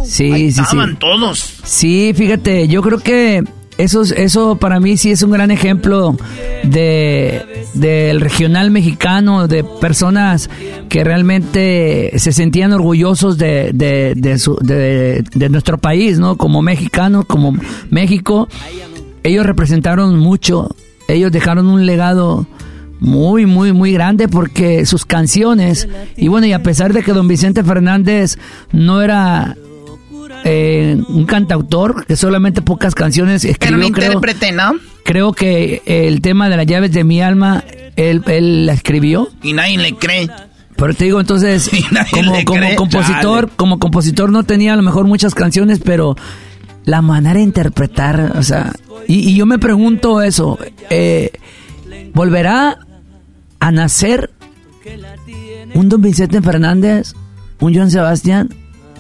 Sí, Ahí sí, sí. estaban todos. Sí, fíjate, yo creo que eso, es- eso para mí sí es un gran ejemplo de del regional mexicano, de personas que realmente se sentían orgullosos de, de, de, su- de- de nuestro país, ¿no? Como mexicanos, como México, ellos representaron mucho, ellos dejaron un legado muy, muy, muy grande porque sus canciones, y bueno, y a pesar de que don Vicente Fernández no era eh, un cantautor, que solamente pocas canciones escribió, un creo, intérprete, ¿no? creo que el tema de las llaves de mi alma, él, él la escribió. Y nadie le cree. Pero te digo, entonces, como, como cree. compositor, Chale. como compositor no tenía a lo mejor muchas canciones, pero la manera de interpretar, o sea, y, y yo me pregunto eso, eh, ¿volverá a nacer un Don Vicente Fernández, un Joan Sebastián,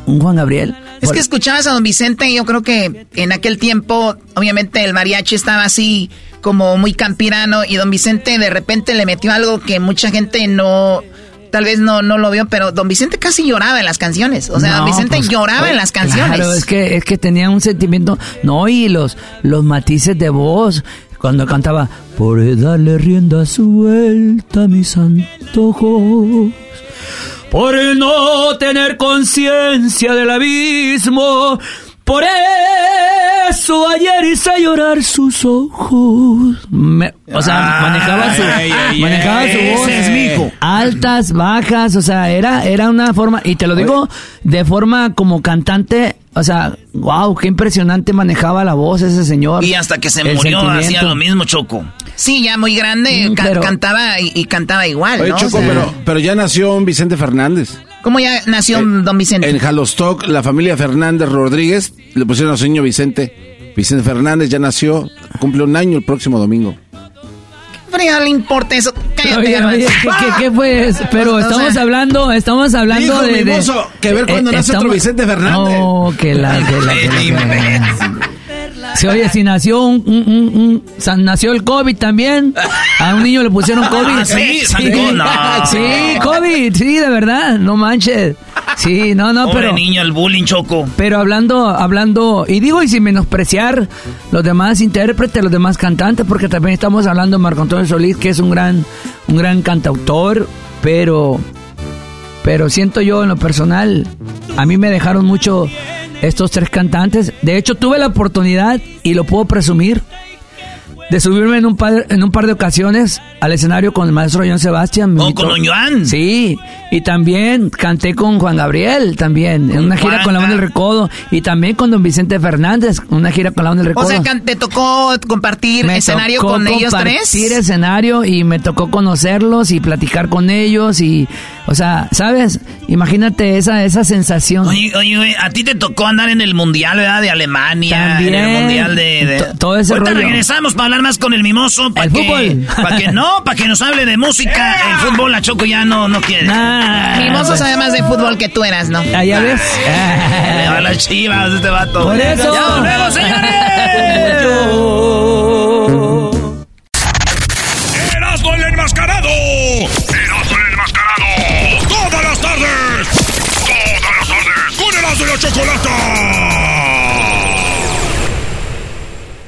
un Juan Gabriel? Es que escuchabas a don Vicente y yo creo que en aquel tiempo, obviamente el mariachi estaba así como muy campirano y don Vicente de repente le metió algo que mucha gente no, tal vez no, no lo vio, pero don Vicente casi lloraba en las canciones. O sea, don Vicente pues, lloraba en las canciones. Claro, es que, es que tenía un sentimiento, no, y los, los matices de voz, cuando cantaba, por darle rienda suelta a mis antojos, por no tener conciencia del abismo, por beso ayer hice llorar sus ojos. o sea, manejaba su, manejaba su voz. Es Altas, bajas, o sea, era, era una forma, y te lo digo de forma como cantante, o sea, wow, qué impresionante manejaba la voz ese señor. Y hasta que se murió hacía lo mismo, Choco. Sí, ya muy grande, mm, cantaba y, cantaba igual, Oye, Choco, pero, pero ya nació un Vicente Fernández. ¿Cómo ya nació don Vicente? En Jalostock, la familia Fernández Rodríguez le pusieron a su niño Vicente. Vicente Fernández ya nació, cumple un año el próximo domingo. ¿Qué le importa eso? Cállate, ¿qué, fue eso? Pero estamos hablando, estamos hablando de, de, que ver cuando eh, nace otro Vicente Fernández. No, que la, que la, que la, Sí, oye, si nació un, un, un, nació el COVID también, a un niño le pusieron ah, COVID. sí, sí, sí, COVID, sí, de verdad, no manches. Sí, no, no, Pobre pero niño, el bullying choco. Pero hablando, hablando, y digo, y sin menospreciar los demás intérpretes, los demás cantantes, porque también estamos hablando de Marco Antonio Solís, que es un gran, un gran cantautor, pero, pero siento yo en lo personal, a mí me dejaron mucho estos tres cantantes. De hecho, tuve la oportunidad, y lo puedo presumir, de subirme en un par, en un par de ocasiones al escenario con el maestro John Sebastián. ¿O con Joan? Sí, y también canté con Juan Gabriel, también, en una gira con la banda del Recodo, y también con don Vicente Fernández, una gira con la banda del Recodo. O sea, ¿te tocó compartir escenario con ellos tres? compartir escenario y me tocó conocerlos y platicar con ellos y o sea, ¿sabes? Imagínate esa, esa sensación. Oye, oye, a ti te tocó andar en el Mundial, ¿verdad? De Alemania. También. En el Mundial de... Todo ese Ahorita rollo. regresamos para hablar más con el mimoso. el fútbol. Para que no, para que nos hable de música. El fútbol, la Choco ya no, no quiere. mimoso sabe más de fútbol que tú eras, ¿no? Ah, ya ves. Le va las chivas este vato. Por eso. ¡Ya volvemos, señores!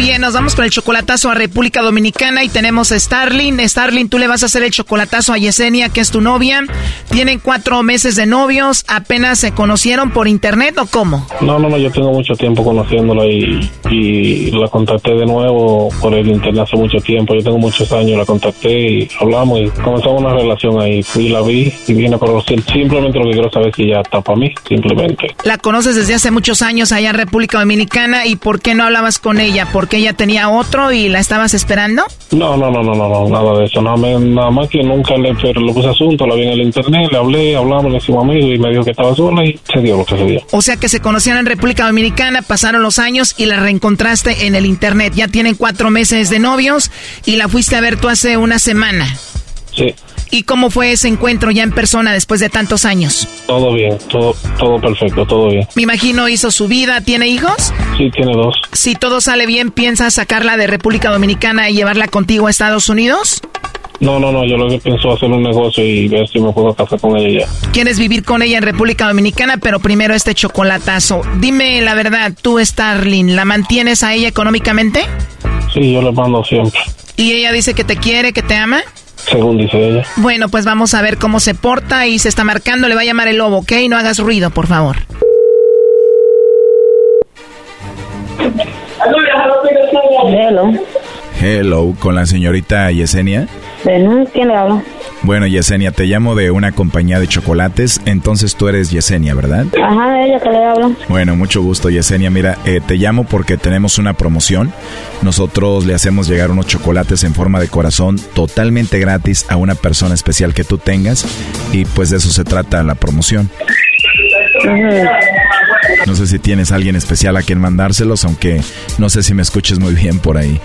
Bien, nos vamos con el chocolatazo a República Dominicana y tenemos a Starling. Starling, tú le vas a hacer el chocolatazo a Yesenia, que es tu novia. Tienen cuatro meses de novios, apenas se conocieron por internet o cómo? No, no, no, yo tengo mucho tiempo conociéndola y, y la contacté de nuevo por el internet hace mucho tiempo. Yo tengo muchos años, la contacté y hablamos y comenzamos una relación ahí. Fui, la vi y vine a conocer. Simplemente lo que quiero saber es si ya está para mí, simplemente. La conoces desde hace muchos años allá en República Dominicana y ¿por qué no hablabas con ella? Porque ella tenía otro y la estabas esperando? No, no, no, no, no, nada de eso. Nada, más que nunca le, pero lo puse asunto, la vi en el internet, le hablé, hablamos, le hicimos amigos y me dijo que estaba sola y se dio lo que se dio. O sea que se conocieron en República Dominicana, pasaron los años y la reencontraste en el internet. Ya tienen cuatro meses de novios y la fuiste a ver tú hace una semana. Sí. ¿Y cómo fue ese encuentro ya en persona después de tantos años? Todo bien, todo, todo perfecto, todo bien. Me imagino hizo su vida, ¿tiene hijos? Sí, tiene dos. Si todo sale bien, ¿piensas sacarla de República Dominicana y llevarla contigo a Estados Unidos? No, no, no, yo lo que pienso es hacer un negocio y ver si me puedo casar con ella ya. Quieres vivir con ella en República Dominicana, pero primero este chocolatazo. Dime la verdad, tú, Starling, ¿la mantienes a ella económicamente? Sí, yo le mando siempre. ¿Y ella dice que te quiere, que te ama? Según dice ella. Bueno, pues vamos a ver cómo se porta y se está marcando. Le va a llamar el lobo, ¿ok? No hagas ruido, por favor. Hello. Hello, con la señorita Yesenia. ¿Quién le habla? Bueno, Yesenia, te llamo de una compañía de chocolates, entonces tú eres Yesenia, ¿verdad? Ajá, ella que le habla. Bueno, mucho gusto, Yesenia. Mira, eh, te llamo porque tenemos una promoción. Nosotros le hacemos llegar unos chocolates en forma de corazón totalmente gratis a una persona especial que tú tengas y pues de eso se trata la promoción. No sé si tienes a alguien especial a quien mandárselos, aunque no sé si me escuches muy bien por ahí.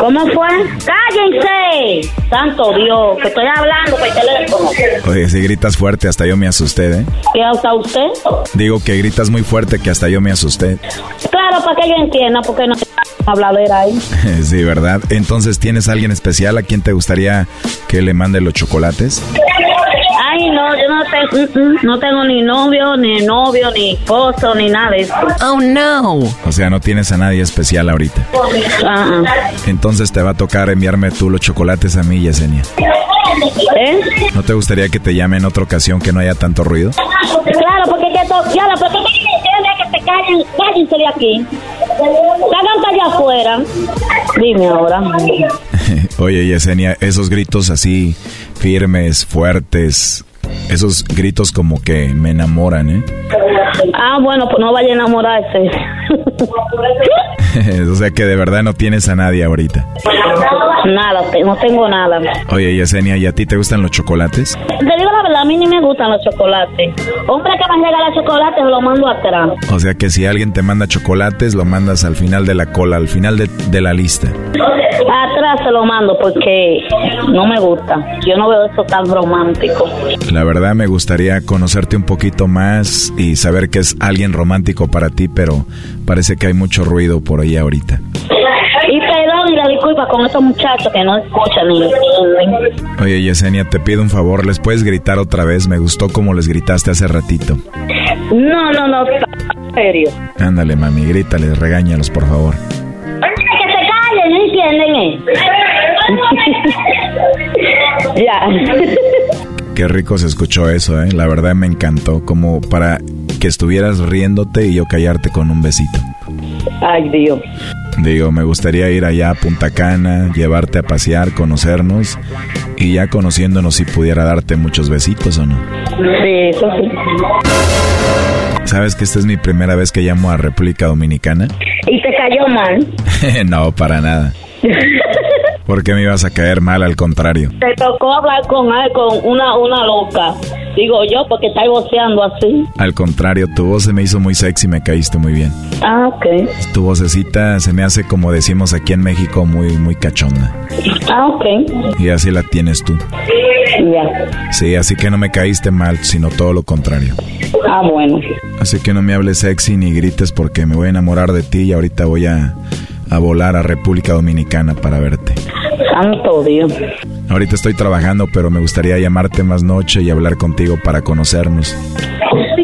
¿Cómo fue? ¡Cállense! Santo Dios, que estoy hablando por teléfono. Oye, si gritas fuerte, hasta yo me asusté, ¿eh? ¿Qué hasta usted? Digo que gritas muy fuerte que hasta yo me asusté. Claro, para que yo entienda, porque no habladera ahí. sí, ¿verdad? Entonces, ¿tienes a alguien especial a quien te gustaría que le mande los chocolates? Ay, no, yo no tengo, mm, mm, no tengo ni novio, ni novio, ni esposo, ni nada de eso. Oh, no. O sea, no tienes a nadie especial ahorita. Ah, ah. Entonces te va a tocar enviarme tú los chocolates a mí, Yesenia. ¿Eh? ¿No te gustaría que te llame en otra ocasión que no haya tanto ruido? Claro, porque que to... claro, porque que te callen, cállense de aquí. Salgan para allá afuera. Dime ahora. Oye, Yesenia, esos gritos así firmes, fuertes, esos gritos como que me enamoran, ¿eh? Ah, bueno, pues no vaya a enamorarse. o sea que de verdad no tienes a nadie ahorita. Nada, no tengo nada. Oye, Yesenia, ¿y a ti te gustan los chocolates? Te digo la verdad, a mí ni me gustan los chocolates. Hombre que me regala chocolates, lo mando atrás. O sea que si alguien te manda chocolates, lo mandas al final de la cola, al final de, de la lista. Atrás se lo mando porque no me gusta. Yo no veo eso tan romántico. La verdad me gustaría conocerte un poquito más y saber que es alguien romántico para ti, pero parece que hay mucho ruido por ahí ahorita. Y perdón y la disculpa con estos muchachos que no escuchan ni... Oye, Yesenia, te pido un favor, ¿les puedes gritar otra vez? Me gustó como les gritaste hace ratito. No, no, no, en serio. Ándale, mami, grítales, regáñalos, por favor. Que se callen, ¿no entienden? ya. Qué rico se escuchó eso, ¿eh? La verdad me encantó, como para que estuvieras riéndote y yo callarte con un besito. Ay, Dios. Digo, me gustaría ir allá a Punta Cana, llevarte a pasear, conocernos y ya conociéndonos si pudiera darte muchos besitos o no. Sí, eso sí. ¿Sabes que esta es mi primera vez que llamo a República Dominicana? ¿Y te cayó mal? no, para nada. ¿Por qué me ibas a caer mal? Al contrario. Te tocó hablar con con una, una loca. Digo yo, porque está voceando así. Al contrario, tu voz se me hizo muy sexy, me caíste muy bien. Ah, ok. Tu vocecita se me hace, como decimos aquí en México, muy, muy cachonda. Ah, ok. Y así la tienes tú. Ya. Sí, así que no me caíste mal, sino todo lo contrario. Ah, bueno. Así que no me hables sexy ni grites porque me voy a enamorar de ti y ahorita voy a, a volar a República Dominicana para verte. Santo Dios. Ahorita estoy trabajando, pero me gustaría llamarte más noche y hablar contigo para conocernos.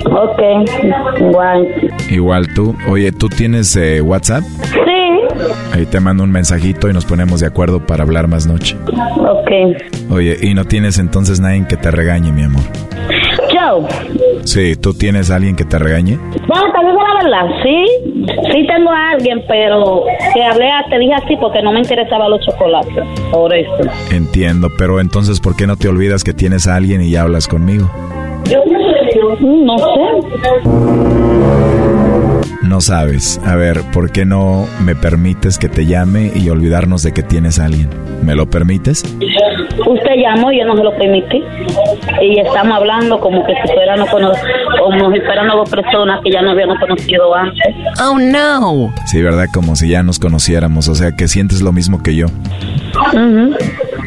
Ok, igual. Igual tú. Oye, ¿tú tienes eh, WhatsApp? Sí. Ahí te mando un mensajito y nos ponemos de acuerdo para hablar más noche. Ok. Oye, ¿y no tienes entonces nadie que te regañe, mi amor? Sí, ¿tú tienes a alguien que te regañe? Bueno, te digo la verdad, sí. Sí tengo a alguien, pero que hablé, te dije así porque no me interesaban los chocolates. Por eso. Entiendo, pero entonces, ¿por qué no te olvidas que tienes a alguien y ya hablas conmigo? No sé. No sabes. A ver, ¿por qué no me permites que te llame y olvidarnos de que tienes a alguien? ¿Me lo permites? Usted llamó y yo no se lo permití. Y estamos hablando como que si fuéramos cono- como si fueran dos personas que ya no habíamos conocido antes. Oh, no. Sí, ¿verdad? Como si ya nos conociéramos, o sea, que sientes lo mismo que yo.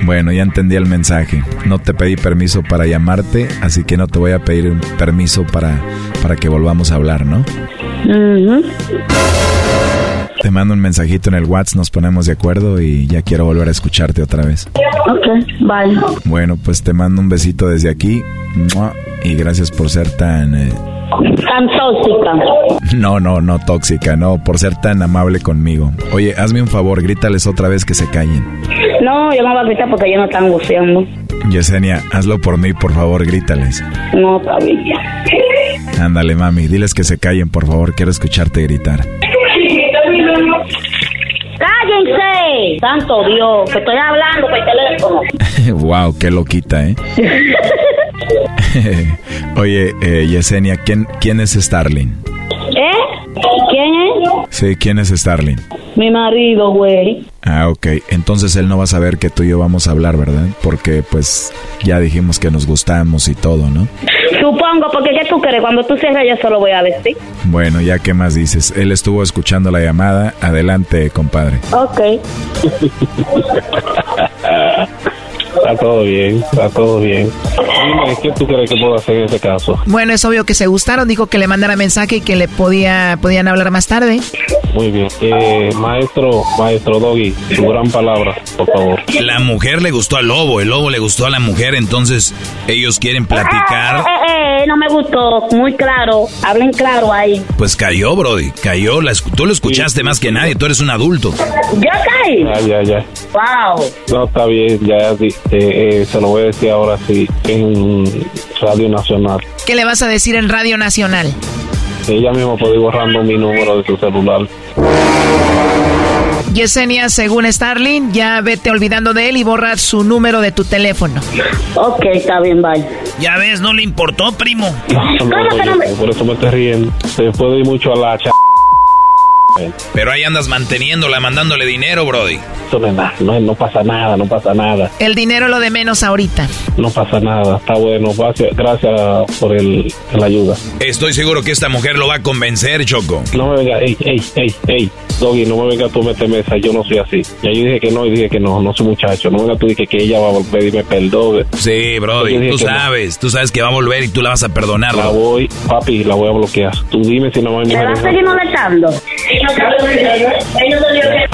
Bueno, ya entendí el mensaje. No te pedí permiso para llamarte, así que no te voy a pedir permiso para, para que volvamos a hablar, ¿no? Te mando un mensajito en el WhatsApp, nos ponemos de acuerdo y ya quiero volver a escucharte otra vez. Ok, bye. Bueno, pues te mando un besito desde aquí. Y gracias por ser tan... eh, Tan tóxica. No, no, no tóxica, no, por ser tan amable conmigo. Oye, hazme un favor, grítales otra vez que se callen. No, yo no voy a gritar porque ellos no están buceando. Yesenia, hazlo por mí, por favor, grítales. No, bien. Ándale, mami, diles que se callen, por favor, quiero escucharte gritar. ¡Cállense! Santo Dios, que estoy hablando por teléfono. wow, qué loquita, ¿eh? Oye, eh, Yesenia, ¿quién, ¿quién es Starling? ¿Eh? ¿Quién es? Sí, ¿quién es Starling? Mi marido, güey. Ah, ok. Entonces él no va a saber que tú y yo vamos a hablar, ¿verdad? Porque pues ya dijimos que nos gustamos y todo, ¿no? Supongo, porque ¿qué tú crees? Cuando tú cierres yo solo voy a decir. Bueno, ya qué más dices. Él estuvo escuchando la llamada. Adelante, compadre. Ok. Está todo bien, está todo bien. Dime, ¿qué tú crees que puedo hacer en ese caso? Bueno, es obvio que se gustaron. Dijo que le mandara mensaje y que le podía podían hablar más tarde. Muy bien. Eh, maestro, maestro Doggy, su gran palabra, por favor. La mujer le gustó al lobo, el lobo le gustó a la mujer, entonces ellos quieren platicar. Eh, eh, eh, no me gustó, muy claro. Hablen claro ahí. Pues cayó, Brody, cayó. La, tú lo escuchaste más que nadie, tú eres un adulto. ¿Ya caí? Ya, ya, ya. Wow. No, está bien, ya di- eh, eh, se lo voy a decir ahora sí en Radio Nacional. ¿Qué le vas a decir en Radio Nacional? Ella misma puede ir borrando mi número de su celular. Yesenia, según Starling, ya vete olvidando de él y borra su número de tu teléfono. Ok, está bien, bye. Ya ves, no le importó, primo. No, no, yo- por eso me estoy riendo. Se puede ir mucho a la ch... Pero ahí andas manteniéndola, mandándole dinero, Brody. Eso no, es nada, no, no pasa nada, no pasa nada. El dinero lo de menos ahorita. No pasa nada, está bueno. Gracias, gracias por el, la ayuda. Estoy seguro que esta mujer lo va a convencer, Choco. No me venga, ey, ey, ey, ey, Doggy, no me venga tú a meter mesa, yo no soy así. Ya yo dije que no y dije que no, no soy muchacho. No me venga tú y dije que ella va a volver y me perdone. Sí, Brody, tú que no. sabes, tú sabes que va a volver y tú la vas a perdonar. La voy, papi, la voy a bloquear. Tú dime si no hay ¿Me vas a seguir molestando?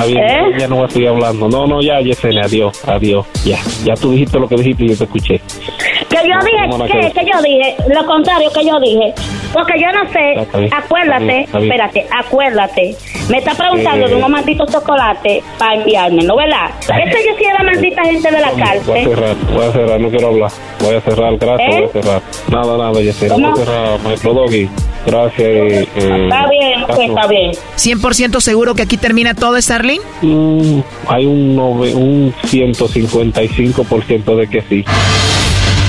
¿Eh? ya no voy a seguir hablando. No, no, ya, Yesenia, adiós, adiós. Ya, ya tú dijiste lo que dijiste y yo te escuché. Que yo dije, que yo dije, lo contrario que yo dije. Porque yo no sé, Está bien, acuérdate, está bien, está espérate, acuérdate. Me está preguntando Eh. de unos malditos chocolates para enviarme, ¿no verdad? Eso yo sí era maldita gente de la Voy a cárcel. cerrar, voy a cerrar, no quiero hablar. Voy a cerrar, gracias, ¿Eh? voy a cerrar. Nada, nada, Yesenia, ¿Cómo? voy a cerrar, maestro Doggy. Gracias. eh, eh, Está bien, pues caso. está bien. 100% seguro que aquí termina todo, Starling. Mm, hay un, nove- un 155% de que sí.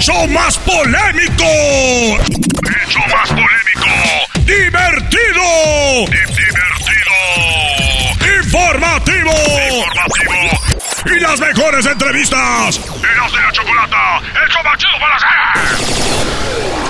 show más polémico! ¡El show más polémico! ¡Divertido! ¡Divertido! ¡Informativo! ¡Informativo! ¡Y las mejores entrevistas! ¡Eras de la chocolata! ¡El show chido para hacer!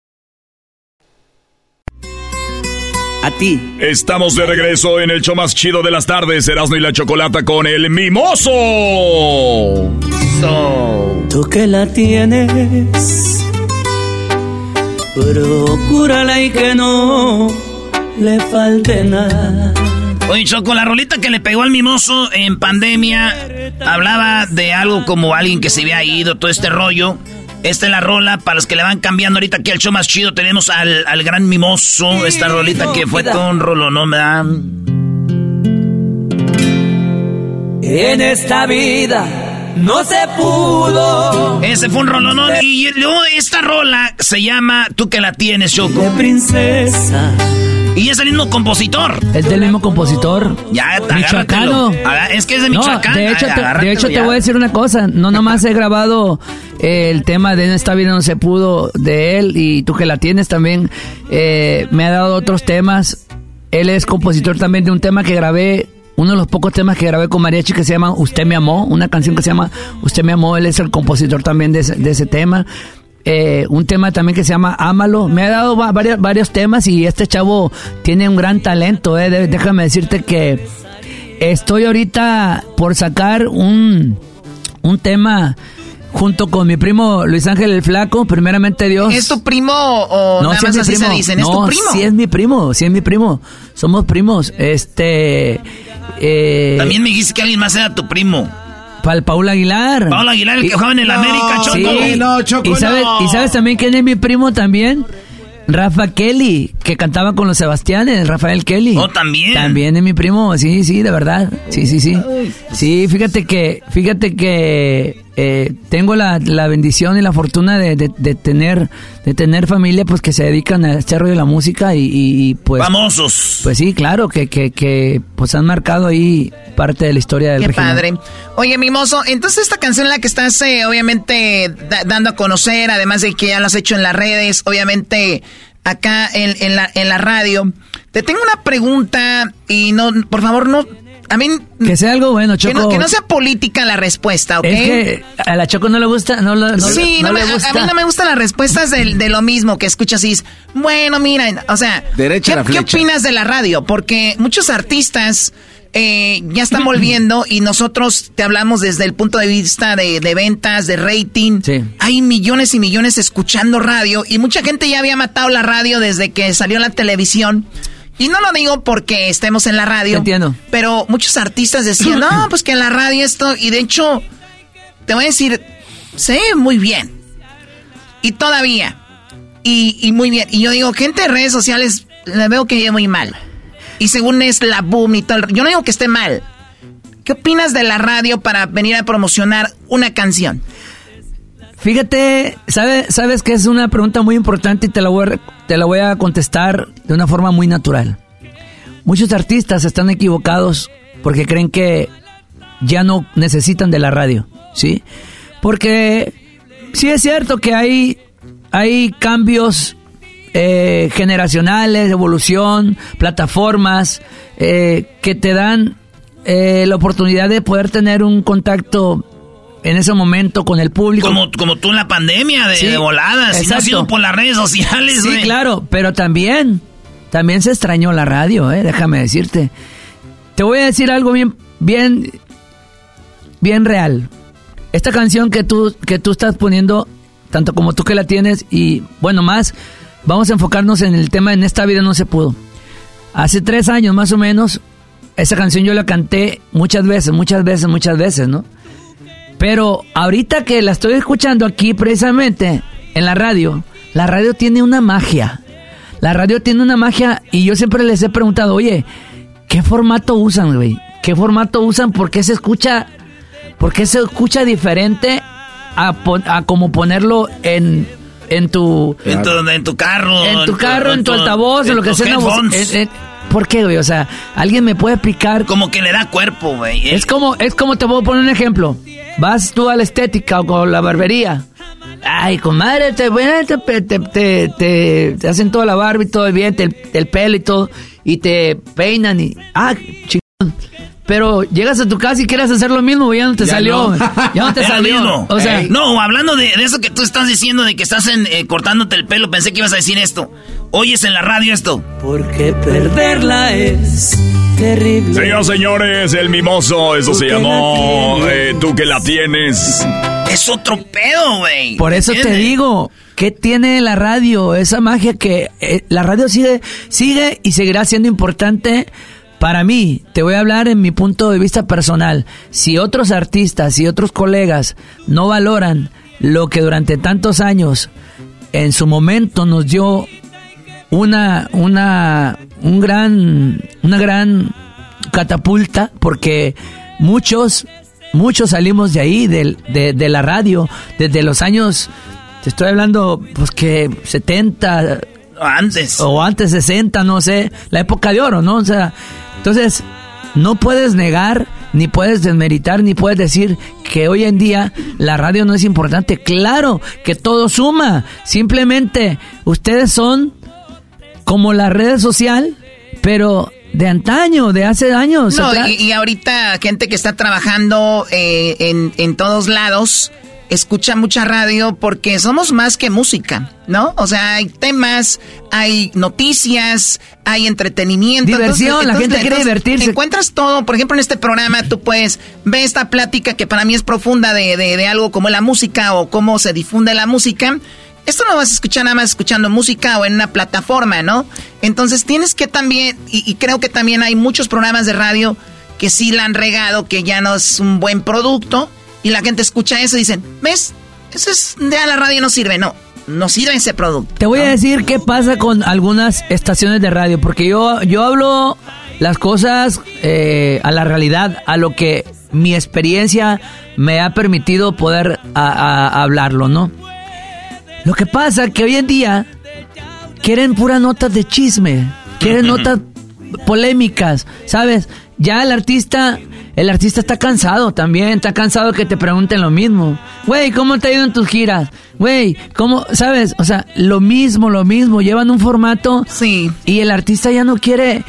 A ti. Estamos de regreso en el show más chido de las tardes, Erasmo y la Chocolata con el mimoso. Tú que la tienes, procúrala y que no le falte nada. Oye, Choco, la rolita que le pegó al mimoso en pandemia hablaba de algo como alguien que se había ido, todo este rollo. Esta es la rola para los que le van cambiando ahorita aquí al show más chido. Tenemos al, al gran mimoso. Esta rolita que fue todo un rolo, ¿no? ¿verdad? En esta vida no se pudo. Ese fue un rolonón. Y luego esta rola se llama Tú que la tienes, Choco. princesa. Y es el mismo compositor. Es del mismo compositor. Ya, Michoacano. Es que es de No, Michoacán. de hecho, Ay, te, de hecho te voy a decir una cosa. No nomás he grabado eh, el tema de En esta vida no se pudo de él y tú que la tienes también. eh, me ha dado otros temas. Él es compositor también de un tema que grabé uno de los pocos temas que grabé con Mariachi que se llama Usted me amó, una canción que se llama Usted me amó, él es el compositor también de ese, de ese tema. Eh, un tema también que se llama Ámalo. Me ha dado varios, varios temas y este chavo tiene un gran talento. Eh. Déjame decirte que estoy ahorita por sacar un, un tema junto con mi primo Luis Ángel el Flaco, primeramente Dios. ¿Es tu primo o no, nada más así se dicen? ¿Es tu primo? Sí es mi primo, sí es mi primo. Somos primos. Este... Eh, También me dijiste que alguien más era tu primo. Para Paul Aguilar. Paul Aguilar, el que jugaba en el América, Choco. Sí. No, Choco, ¿Y sabes, ¿Y sabes también quién es mi primo también? Rafa Kelly, que cantaba con los Sebastianes, Rafael Kelly. Oh, también. También es mi primo, sí, sí, de verdad. Sí, sí, sí. Sí, fíjate que, fíjate que eh, tengo la, la, bendición y la fortuna de, de, tener de tener familia pues que se dedican a este rollo de la música y, y, pues famosos. pues sí claro que, que, que, pues han marcado ahí parte de la historia del Qué padre. Oye mimoso entonces esta canción en la que estás eh, obviamente dando a conocer además de que ya lo has hecho en las redes obviamente acá en, en, la, en la radio te tengo una pregunta y no por favor no a mí, que sea algo bueno, Choco. Que no, sea política la respuesta, ¿ok? Es que a la Choco no le gusta, no, no, sí, no, me, gusta. A mí no me gustan las respuestas de, de lo mismo que escuchas y es, bueno, mira, o sea, Derecha ¿qué, ¿qué opinas de la radio? Porque muchos artistas eh, ya están volviendo y nosotros te hablamos desde el punto de vista de, de ventas, de rating. Sí. Hay millones y millones escuchando radio y mucha gente ya había matado la radio desde que salió la televisión. Y no lo digo porque estemos en la radio. Entiendo. Pero muchos artistas decían, no, pues que en la radio esto. Y de hecho, te voy a decir, se ve muy bien. Y todavía. Y, y muy bien. Y yo digo, gente de redes sociales, la veo que vive muy mal. Y según es la boom y todo. Yo no digo que esté mal. ¿Qué opinas de la radio para venir a promocionar una canción? Fíjate, ¿sabes, que es una pregunta muy importante y te la, voy a, te la voy a contestar de una forma muy natural. Muchos artistas están equivocados porque creen que ya no necesitan de la radio, ¿sí? Porque sí es cierto que hay, hay cambios eh, generacionales, evolución, plataformas eh, que te dan eh, la oportunidad de poder tener un contacto en ese momento con el público. Como, como tú en la pandemia, de, Sí, de voladas, si no ha sido por las redes sociales, Sí, claro, pero también, también se extrañó la radio, eh, déjame decirte. Te voy a decir algo bien, bien, bien real. Esta canción que tú, que tú estás poniendo, tanto como tú que la tienes, y bueno, más, vamos a enfocarnos en el tema En esta vida no se pudo. Hace tres años más o menos, esa canción yo la canté muchas veces, muchas veces, muchas veces, ¿no? Pero ahorita que la estoy escuchando aquí precisamente en la radio, la radio tiene una magia. La radio tiene una magia y yo siempre les he preguntado, oye, ¿qué formato usan, güey? ¿Qué formato usan? ¿Por qué se escucha, por qué se escucha diferente a, a como ponerlo en, en tu... En, tu, en tu carro. En tu carro, en tu altavoz, en lo que sea. en ¿Por qué, güey? O sea, ¿alguien me puede explicar? Como que le da cuerpo, güey. Es como, es como te puedo poner un ejemplo. Vas tú a la estética o con la barbería. Ay, comadre, te, te, te, te, te- te hacen toda la barba y todo bien, te- el pelo y todo, y te peinan y... Ah, chingón. Pero llegas a tu casa y quieres hacer lo mismo, ya no te Ya salió. no. Ya no te Era salió. mismo. O sea, Ey. no, hablando de, de eso que tú estás diciendo, de que estás en, eh, cortándote el pelo, pensé que ibas a decir esto. Oyes en la radio esto. Porque perderla es terrible. Señoras señores, el mimoso, eso se llamó eh, Tú que la tienes. Es otro pedo, güey. Por eso te digo, ¿qué tiene la radio? Esa magia que eh, la radio sigue, sigue y seguirá siendo importante. Para mí, te voy a hablar en mi punto de vista personal. Si otros artistas y otros colegas no valoran lo que durante tantos años en su momento nos dio una, una, un gran, una gran catapulta, porque muchos, muchos salimos de ahí, del- de, de la radio, desde los años, te estoy hablando, pues que 70, Antes. o antes 60, no sé, la época de oro, ¿no? O sea, entonces, no puedes negar, ni puedes desmeritar, ni puedes decir que hoy en día la radio no es importante. Claro que todo suma. Simplemente ustedes son como la red social, pero de antaño, de hace años. No, y, ahorita gente que está trabajando eh, en, en todos lados escucha mucha radio porque somos más que música, ¿no? O sea, hay temas, hay noticias, hay entretenimiento. Diversión, la gente quiere divertirse. Encuentras todo, por ejemplo, en este programa tú puedes ver esta plática que para mí es profunda de, de, algo como la música o cómo se difunde la música. Esto no vas a escuchar nada más escuchando música o en una plataforma, ¿no? Entonces tienes que también, y, y creo que también hay muchos programas de radio que sí la han regado, que ya no es un buen producto y la gente escucha eso y dicen, ¿ves? Eso es, ya la radio no sirve, no. No sirve ese producto. Te voy a decir qué pasa con algunas estaciones de radio, porque yo, yo hablo las cosas eh, a la realidad, a lo que mi experiencia me ha permitido poder hablarlo, ¿no? Lo que pasa que hoy en día quieren puras notas de chisme, quieren notas polémicas, ¿sabes? Ya el artista el artista está cansado también, está cansado que te pregunten lo mismo. Güey, ¿cómo te ha ido en tus giras? Güey, ¿cómo, sabes? O sea, lo mismo, lo mismo, llevan un formato. Sí. Y el artista ya no quiere,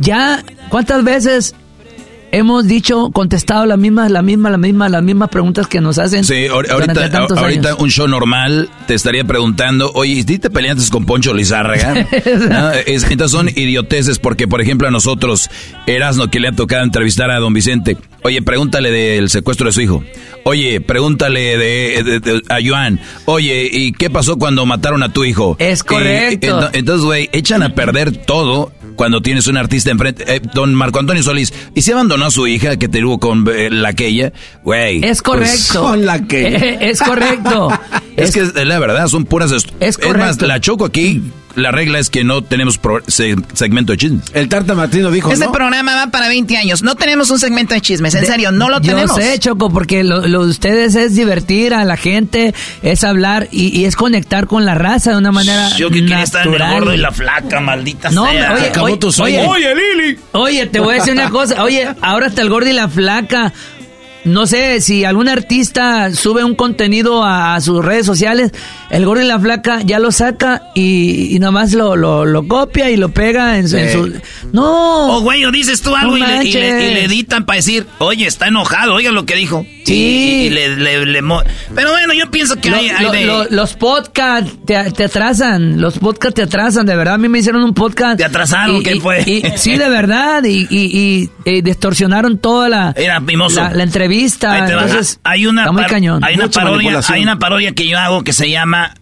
ya, ¿cuántas veces hemos dicho, contestado las mismas, la misma, la misma, las mismas preguntas que nos hacen. Sí, ahorita, ahorita un show normal te estaría preguntando, oye, ¿y te peleaste con Poncho Lizárraga? entonces son idioteces porque, por ejemplo, a nosotros, Erasno, que le ha tocado entrevistar a don Vicente, oye, pregúntale del secuestro de su hijo. Oye, pregúntale de, a Joan. Oye, ¿y qué pasó cuando mataron a tu hijo? Es correcto. entonces, güey, echan a perder todo cuando tienes un artista enfrente. Eh, don Marco Antonio Solís, ¿y se abandonó a su hija que tuvo con eh, la aquella? Güey. Es pues, correcto. con la que. es correcto. es, que la verdad, son puras. Es, es más, la choco aquí la regla es que no tenemos segmento de chismes. El Tarta Martino dijo, Este programa va para 20 años. No tenemos un segmento de chismes. En serio, no lo tenemos. Yo sé, Choco, porque lo, de ustedes es divertir a la gente, es hablar y, es conectar con la raza de una manera Yo que quería estar en el gordo y la flaca, maldita no, sea. Oye, oye, oye, Lili. Oye, te voy a decir una cosa. Oye, ahora está el gordo y la flaca no sé si algún artista sube un contenido a, sus redes sociales, el gordo y la flaca ya lo saca y, y nomás lo, lo, copia y lo pega en, su... No. O güey, o dices tú algo y, le, editan para decir, oye, está enojado, oiga lo que dijo. Sí. Y, le, Pero bueno, yo pienso que hay, los podcasts te, atrasan, los podcasts te atrasan, de verdad. A mí me hicieron un podcast. ¿Te atrasaron? ¿Qué fue? sí, de verdad. Y, distorsionaron toda la, Era la, la entrevista vista. hay una, Hay una, parodia, hay una parodia que yo hago que se llama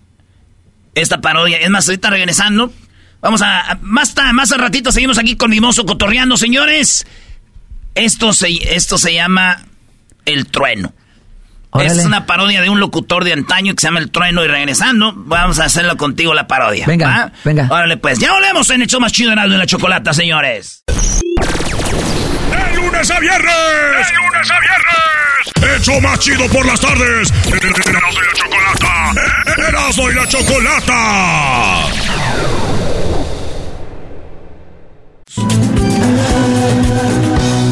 esta parodia. Es más, ahorita regresando. Vamos a. Más, más al ratito seguimos aquí con Mimoso cotorreando, señores. Esto se, esto se llama El Trueno. Es una parodia de un locutor de antaño que se llama El Trueno. Y regresando, vamos a hacerlo contigo la parodia. Venga, venga. Órale, pues. Ya volvemos en Hecho Más Chido en la Chocolata, señores lunes a viernes. De lunes a viernes. Hecho más chido por las tardes. Erasmo y la chocolata. Erasmo y la chocolata.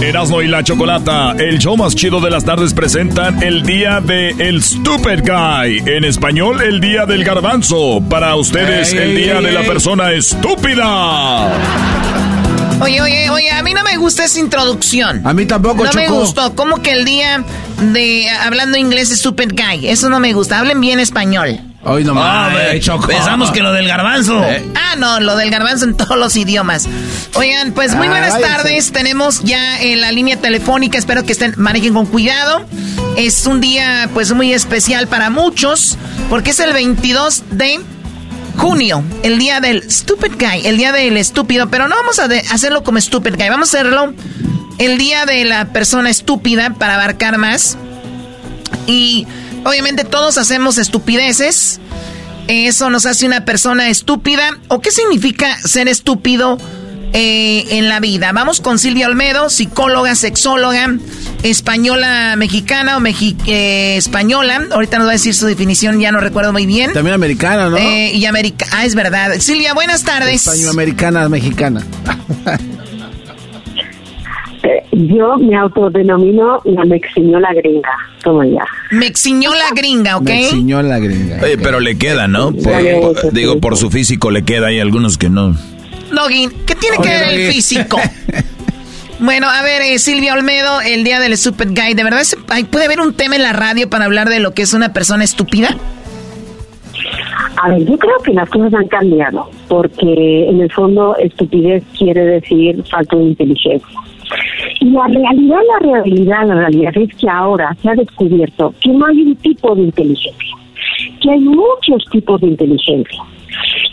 Erasmo y la Chocolata, el show más chido de las tardes presentan el día de El Stupid Guy. En español, el día del garbanzo. Para ustedes, el día de la persona estúpida. Oye, oye, oye, a mí no me gusta esa introducción. A mí tampoco, No me gustó. Como que el día de hablando inglés es stupid guy. Eso no me gusta. Hablen bien español. Hoy no ah, Pensamos que lo del garbanzo. Eh. Ah, no, lo del garbanzo en todos los idiomas. Oigan, pues muy buenas tardes. Tenemos ya en la línea telefónica. Espero que estén, manejen con cuidado. Es un día, pues, muy especial para muchos. Porque es el 22 de junio, el día del Stupid Guy, el día del estúpido, pero no vamos a hacerlo como Stupid Guy, vamos a hacerlo el día de la persona estúpida para abarcar más. Y obviamente todos hacemos estupideces. Eso nos hace una persona estúpida. ¿O qué significa ser estúpido? Eh, en la vida. Vamos con Silvia Olmedo, psicóloga, sexóloga, española mexicana o eh, española. Ahorita nos va a decir su definición, ya no recuerdo muy bien. También americana, ¿no? Eh, y americana. Ah, es verdad. Silvia, buenas tardes. Española-americana, mexicana. Yo me autodenomino la mexiñola gringa, como ya. Mexiñola gringa, ¿ok? Mexiñola gringa. Oye, pero le queda, ¿no? digo, por su físico le queda, hay algunos que no. Doggy, ¿qué tiene que ver el físico? bueno, a ver, eh, Silvia Olmedo, el día del Super Guy, ¿de verdad puede haber un tema en la radio para hablar de lo que es una persona estúpida? A ver, yo creo que las cosas han cambiado, porque en el fondo estupidez quiere decir falta de inteligencia. Y la realidad, la realidad, la realidad es que ahora se ha descubierto que no hay un tipo de inteligencia, que hay muchos tipos de inteligencia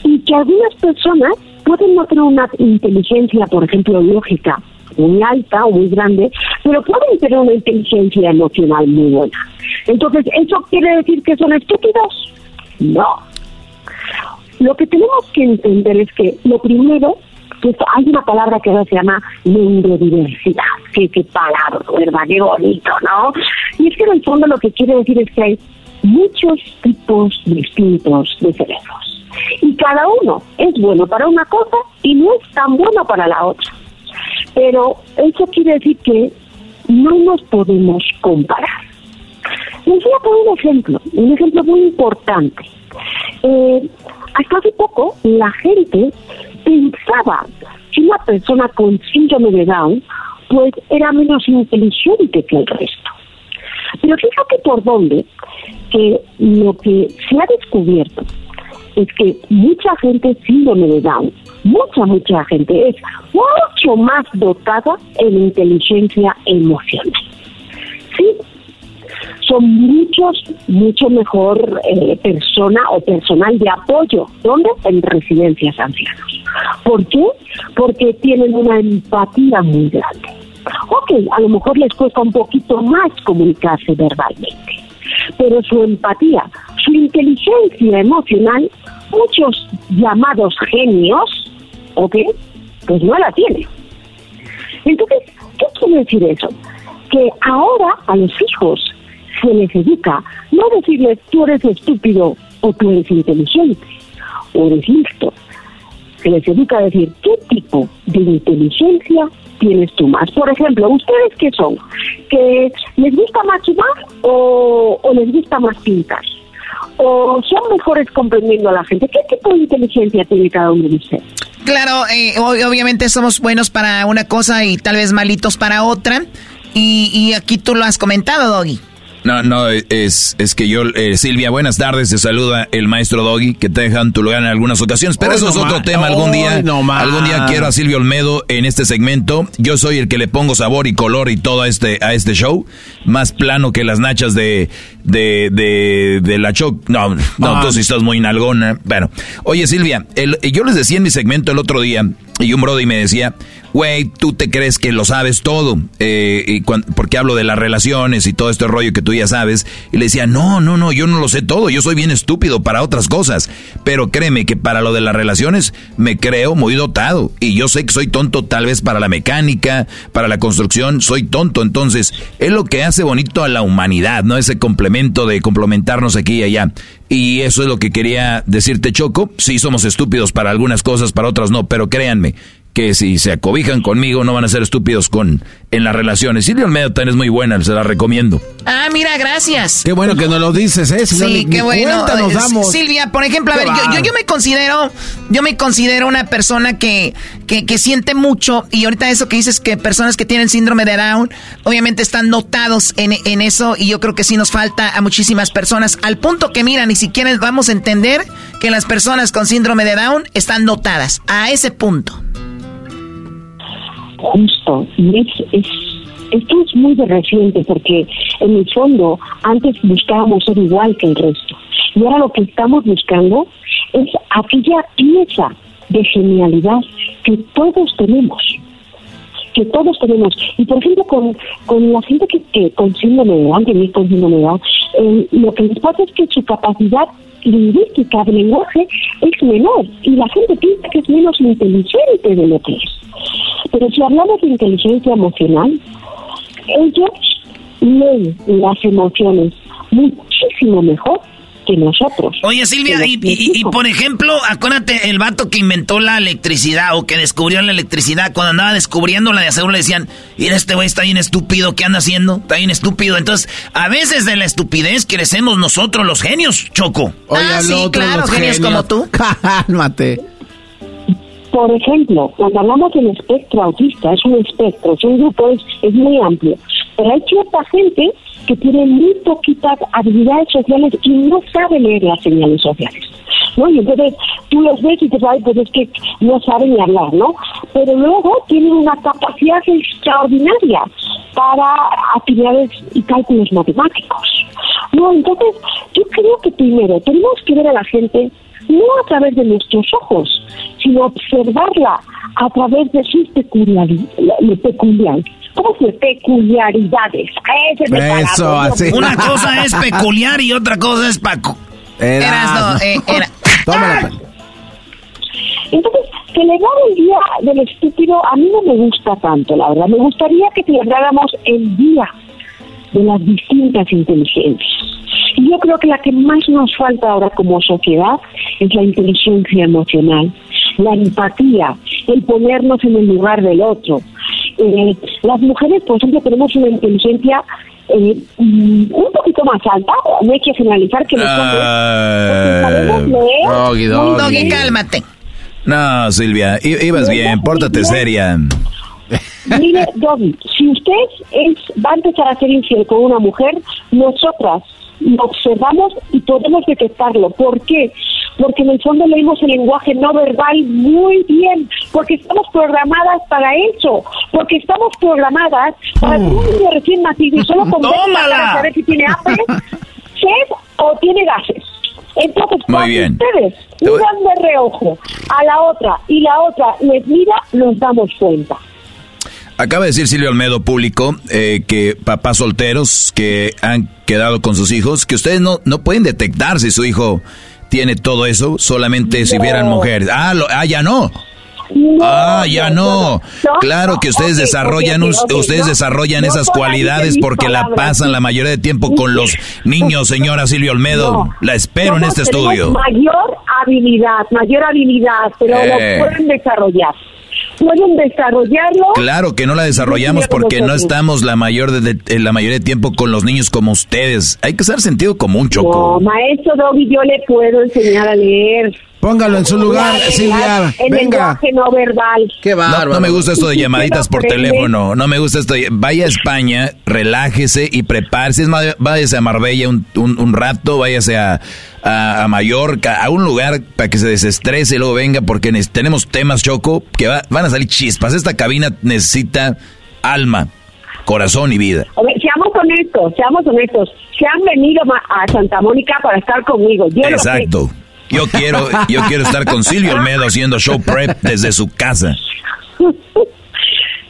y que algunas personas pueden no tener una inteligencia, por ejemplo, lógica muy alta o muy grande, pero pueden tener una inteligencia emocional muy buena. Entonces, ¿eso quiere decir que son estúpidos? No. Lo que tenemos que entender es que lo primero hay una palabra que se llama neurodiversidad. Qué, qué palabra, ¿verdad? Qué bonito, ¿no? Y es que en el fondo lo que quiere decir es que hay muchos tipos distintos de cerebros. Y cada uno es bueno para una cosa y no es tan bueno para la otra. Pero eso quiere decir que no nos podemos comparar. Les voy a poner un ejemplo, un ejemplo muy importante. Eh, hasta hace poco la gente pensaba que una persona con síndrome de Down pues era menos inteligente que el resto. Pero fíjate por dónde que lo que se ha descubierto es que mucha gente síndrome de Down, mucha, mucha gente es mucho más dotada en inteligencia emocional. Sí, son muchos, mucho mejor eh, persona o personal de apoyo. ¿Dónde? En residencias ancianos. ¿Por qué? Porque tienen una empatía muy grande. Ok, a lo mejor les cuesta un poquito más comunicarse verbalmente, pero su empatía, su inteligencia emocional, muchos llamados genios, ok, pues no la tienen. Entonces, ¿qué quiere decir eso? Que ahora a los hijos se les educa, no decirles tú eres estúpido o tú eres inteligente o eres listo. Se les educa a decir qué tipo de inteligencia tienes tú más. Por ejemplo, ¿ustedes qué son? ¿Que les gusta más sumar o, les gusta más pintar? ¿O son mejores comprendiendo a la gente? ¿Qué tipo de inteligencia tiene cada uno de ustedes? Claro, eh, obviamente somos buenos para una cosa y tal vez malitos para otra. Y, y aquí tú lo has comentado, Doggy. No, no, es, es que yo, eh, Silvia, buenas tardes, te saluda el maestro Doggy, que te dejan tu lugar en algunas ocasiones, pero eso es otro tema, algún día, algún día quiero a Silvia Olmedo en este segmento, yo soy el que le pongo sabor y color y todo a este, a este show, más plano que las nachas de, de, de, de la Choc, no, no, tú sí estás muy nalgona, bueno, oye Silvia, el, yo les decía en mi segmento el otro día, y un brody me decía, güey, tú te crees que lo sabes todo, eh, y porque hablo de las relaciones y todo este rollo que tú ya sabes. Y le decía, no, no, no, yo no lo sé todo, yo soy bien estúpido para otras cosas. Pero créeme que para lo de las relaciones me creo muy dotado. Y yo sé que soy tonto tal vez para la mecánica, para la construcción, soy tonto. Entonces, es lo que hace bonito a la humanidad, ¿no? Ese complemento de complementarnos aquí y allá. Y eso es lo que quería decirte, Choco. Sí, somos estúpidos para algunas cosas, para otras no, pero créanme, que si se acobijan conmigo no van a ser estúpidos con en las relaciones. Silvia Almeida también es muy buena, se la recomiendo. Ah, mira, gracias. Qué bueno que nos lo dices, ¿eh? sí, qué bueno. Silvia, por ejemplo, a ver, yo, yo, me considero, yo me considero una persona que, que, que, siente mucho, y ahorita eso que dices que personas que tienen síndrome de Down, obviamente están notados en, en eso, y yo creo que sí nos falta a muchísimas personas, al punto que, mira, ni siquiera vamos a entender que las personas con síndrome de Down están notadas, a ese punto justo. Y es, es, esto es muy de reciente porque en el fondo antes buscábamos ser igual que el resto. Y ahora lo que estamos buscando es aquella pieza de genialidad que todos tenemos que todos tenemos. Y por ejemplo, con, con la gente que, que con síndrome de Down, que con síndrome de eh, lo que les pasa es que su capacidad lingüística de lenguaje es menor y la gente piensa que es menos inteligente de lo que es. Pero si hablamos de inteligencia emocional, ellos leen las emociones muchísimo mejor que nosotros. Oye, Silvia, y, por ejemplo, acuérdate el vato que inventó la electricidad o que descubrió la electricidad, cuando andaba descubriendo la de seguro le decían, mira, este güey está bien estúpido, ¿qué anda haciendo? Está bien estúpido. Entonces, a veces de la estupidez crecemos nosotros los genios, Choco. Oye, ah, sí, claro, genios como tú. Cálmate. Por ejemplo, cuando hablamos del espectro autista, es un espectro, es un grupo, es, es muy amplio, pero hay cierta gente que tiene muy poquitas habilidades sociales y no sabe leer las señales sociales. ¿no? Y entonces tú los ves y te sabes, pues es que no saben ni hablar, ¿no? Pero luego tienen una capacidad extraordinaria para actividades y cálculos matemáticos. No, entonces yo creo que primero tenemos que ver a la gente no a través de nuestros ojos, sino observarla a través de sus peculiaridades. ¿Cómo se peculiaridades? Eso, así. Una cosa es peculiar y otra cosa es paco. Eras, eh, era. Entonces, celebrar el Día del Estúpido a mí no me gusta tanto, la verdad. Me gustaría que celebráramos el Día de las distintas inteligencias. Y yo creo que la que más nos falta ahora como sociedad es la inteligencia emocional, la empatía, el ponernos en el lugar del otro. Eh, las mujeres, por ejemplo, tenemos una inteligencia eh, un poquito más alta, no hay que generalizar que los hombres Doggy, cálmate. No, Silvia, ibas bien, pórtate seria. Mire, Doggy, si usted es, va a empezar a ser infiel con una mujer, nosotras lo observamos y podemos detectarlo. ¿Por qué? Porque en el fondo leímos el lenguaje no verbal muy bien, porque estamos programadas para eso, porque estamos programadas para que un niño recién nacido y solo con para saber si tiene hambre, sed o tiene gases. Entonces, cuando ustedes miran de reojo a la otra y la otra les mira, nos damos cuenta. Acaba de decir Silvio Almedo público eh, que papás solteros que han quedado con sus hijos, que ustedes no, no pueden detectar si su hijo tiene todo eso, solamente si vieran mujeres. Ah, ah ya no. ah, ya no. claro que ustedes desarrollan ustedes desarrollan esas cualidades porque la pasan la mayoría de tiempo con los niños, señora Silvio Olmedo. La espero en este estudio. Mayor habilidad, mayor habilidad, pero lo eh. pueden desarrollar pueden desarrollarlo. Claro que no la desarrollamos porque no estamos la mayor de, la mayoría de tiempo con los niños como ustedes. Hay que usar sentido común, Choco. No, maestro Dobby, yo le puedo enseñar a leer. Póngalo en su lugar, Silvia. En Venga. no verbal. Qué No, me gusta esto de llamaditas por teléfono. No me gusta esto. vaya a España, relájese y prepárese. váyase a Marbella un, un, rato, váyase a, a, Mallorca, a un lugar para que se desestrese y luego venga, porque tenemos temas, Choco, que van a salir chispas. Esta cabina necesita alma, corazón y vida. seamos honestos, seamos honestos. Se han venido a Santa Mónica para estar conmigo. Exacto. Yo quiero, yo quiero estar con Silvio Olmedo haciendo show prep desde su casa.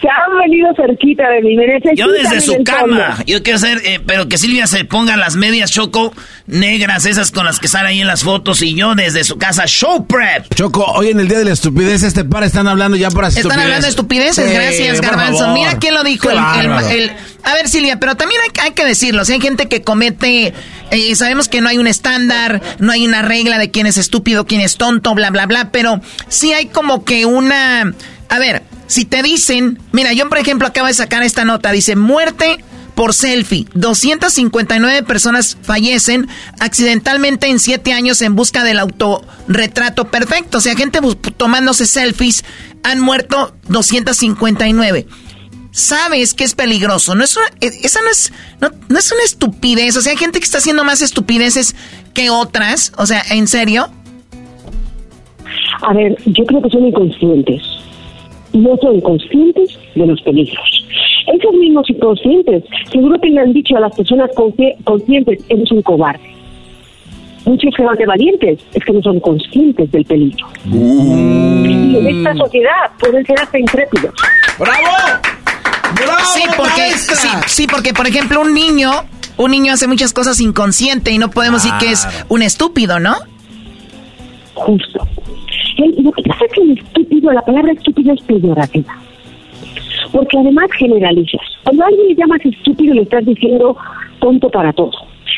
Se han venido cerquita de mí. Yo desde su cama. Yo quiero hacer, eh, pero que Silvia se ponga las medias choco negras, esas con las que salen ahí en las fotos, y yo desde su casa, show prep. Choco, hoy en el día de la estupidez, este par están hablando ya por estupidez. Están hablando de estupideces, gracias, Garbanzo. Mira quién lo dijo. El, a ver, Silvia, pero también hay, que decirlo. Si hay gente que comete. Eh, sabemos que no hay un estándar, no hay una regla de quién es estúpido, quién es tonto, bla, bla, bla. Pero sí hay como que una. A ver, si te dicen, mira, yo por ejemplo acabo de sacar esta nota, dice muerte por selfie. 259 personas fallecen accidentalmente en 7 años en busca del autorretrato perfecto. O sea, gente tomándose selfies, han muerto 259. Sabes que es peligroso. No es una, e, esa no es, no, no es una estupidez. O sea, hay gente que está haciendo más estupideces que otras. O sea, ¿en serio? A ver, yo creo que son inconscientes no son conscientes de los peligros. Esos mismos inconscientes seguro que le han dicho a las personas conscientes, eres un cobarde. Muchos que van de valientes es que no son conscientes del peligro. Mm. Y en esta sociedad pueden ser hasta intrépidos. ¡Bravo! ¡Bravo, sí, porque, sí, sí, porque, por ejemplo, un niño, un niño hace muchas cosas inconsciente y no podemos decir que es un estúpido, ¿no? Justo. Lo que pasa es que el estúpido, la palabra estúpido es peyorativa. Porque además generalizas. Cuando a alguien le llamas estúpido, le estás diciendo tonto para todo.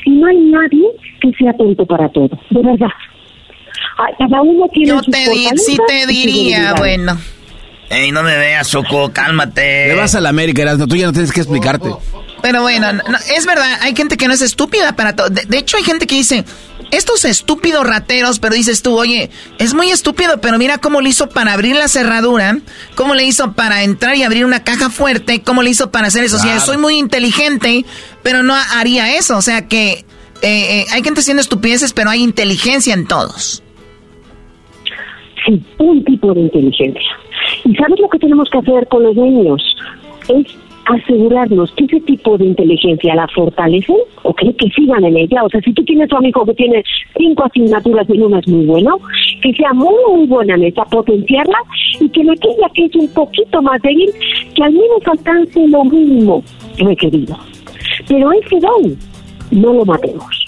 Y no hay nadie que sea tonto para todo, de verdad. Cada uno tiene Yo te di, sí te diría, bueno. Ey, no me veas, Choco, cálmate. Le vas a la América, Erasmo, tú ya no tienes que explicarte. Pero bueno, es verdad, hay gente que no es estúpida para todo. De, hecho, hay gente que dice, estos estúpidos rateros, pero dices tú, oye, es muy estúpido, pero mira cómo le hizo para abrir la cerradura, cómo le hizo para entrar y abrir una caja fuerte, cómo le hizo para hacer eso. O sea, soy muy inteligente, pero no haría eso. O sea que eh, eh, hay gente haciendo estupideces, pero hay inteligencia en todos. Sí, un tipo de inteligencia. ¿Y sabes lo que tenemos que hacer con los niños? Es asegurarnos que ese tipo de inteligencia la fortalecen, ¿ok? Que sigan en ella. O sea, si tú tienes a un amigo que tiene cinco asignaturas y una es muy bueno, que sea muy, muy buena en esa, potenciarla y que aquella que es un poquito más débil, que al menos alcance lo mínimo requerido. Pero ese don, no lo matemos.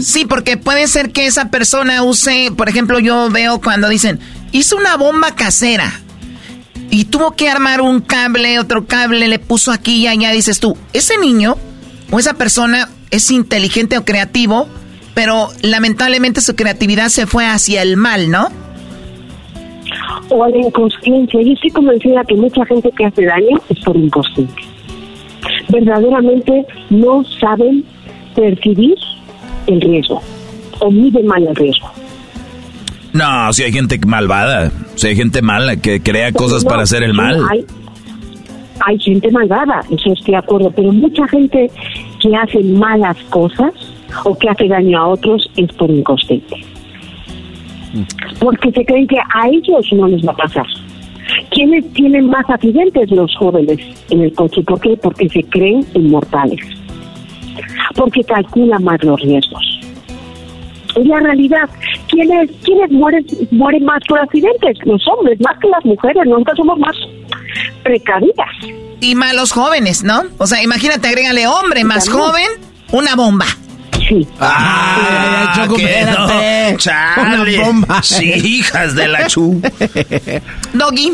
Sí, porque puede ser que esa persona use, por ejemplo, yo veo cuando dicen, hizo una bomba casera y tuvo que armar un cable, otro cable, le puso aquí y allá, dices tú, ese niño o esa persona es inteligente o creativo, pero lamentablemente su creatividad se fue hacia el mal, ¿no? O a la inconsciencia. Yo estoy convencida que mucha gente que hace daño es por inconsciencia. Verdaderamente no saben percibir el riesgo o miden mal el riesgo. No, si hay gente malvada, si hay gente mala que crea cosas para hacer el mal. Hay, hay gente malvada, eso estoy de acuerdo, pero mucha gente que hace malas cosas o que hace daño a otros es por inconsciente. Porque se creen que a ellos no les va a pasar. ¿Quiénes tienen más accidentes? Los jóvenes en el coche. ¿Por qué? Porque se creen inmortales. Porque calculan más los riesgos. Es la realidad. ¿Quiénes, quiénes mueren, mueren más por accidentes? Los hombres, más que las mujeres. Nunca somos más precavidas. Y más los jóvenes, ¿no? O sea, imagínate, agrégale hombre más joven, una bomba. Sí. Ah, ¿qué no? Chale. Una bomba. Sí, hijas de la chu. Doggy.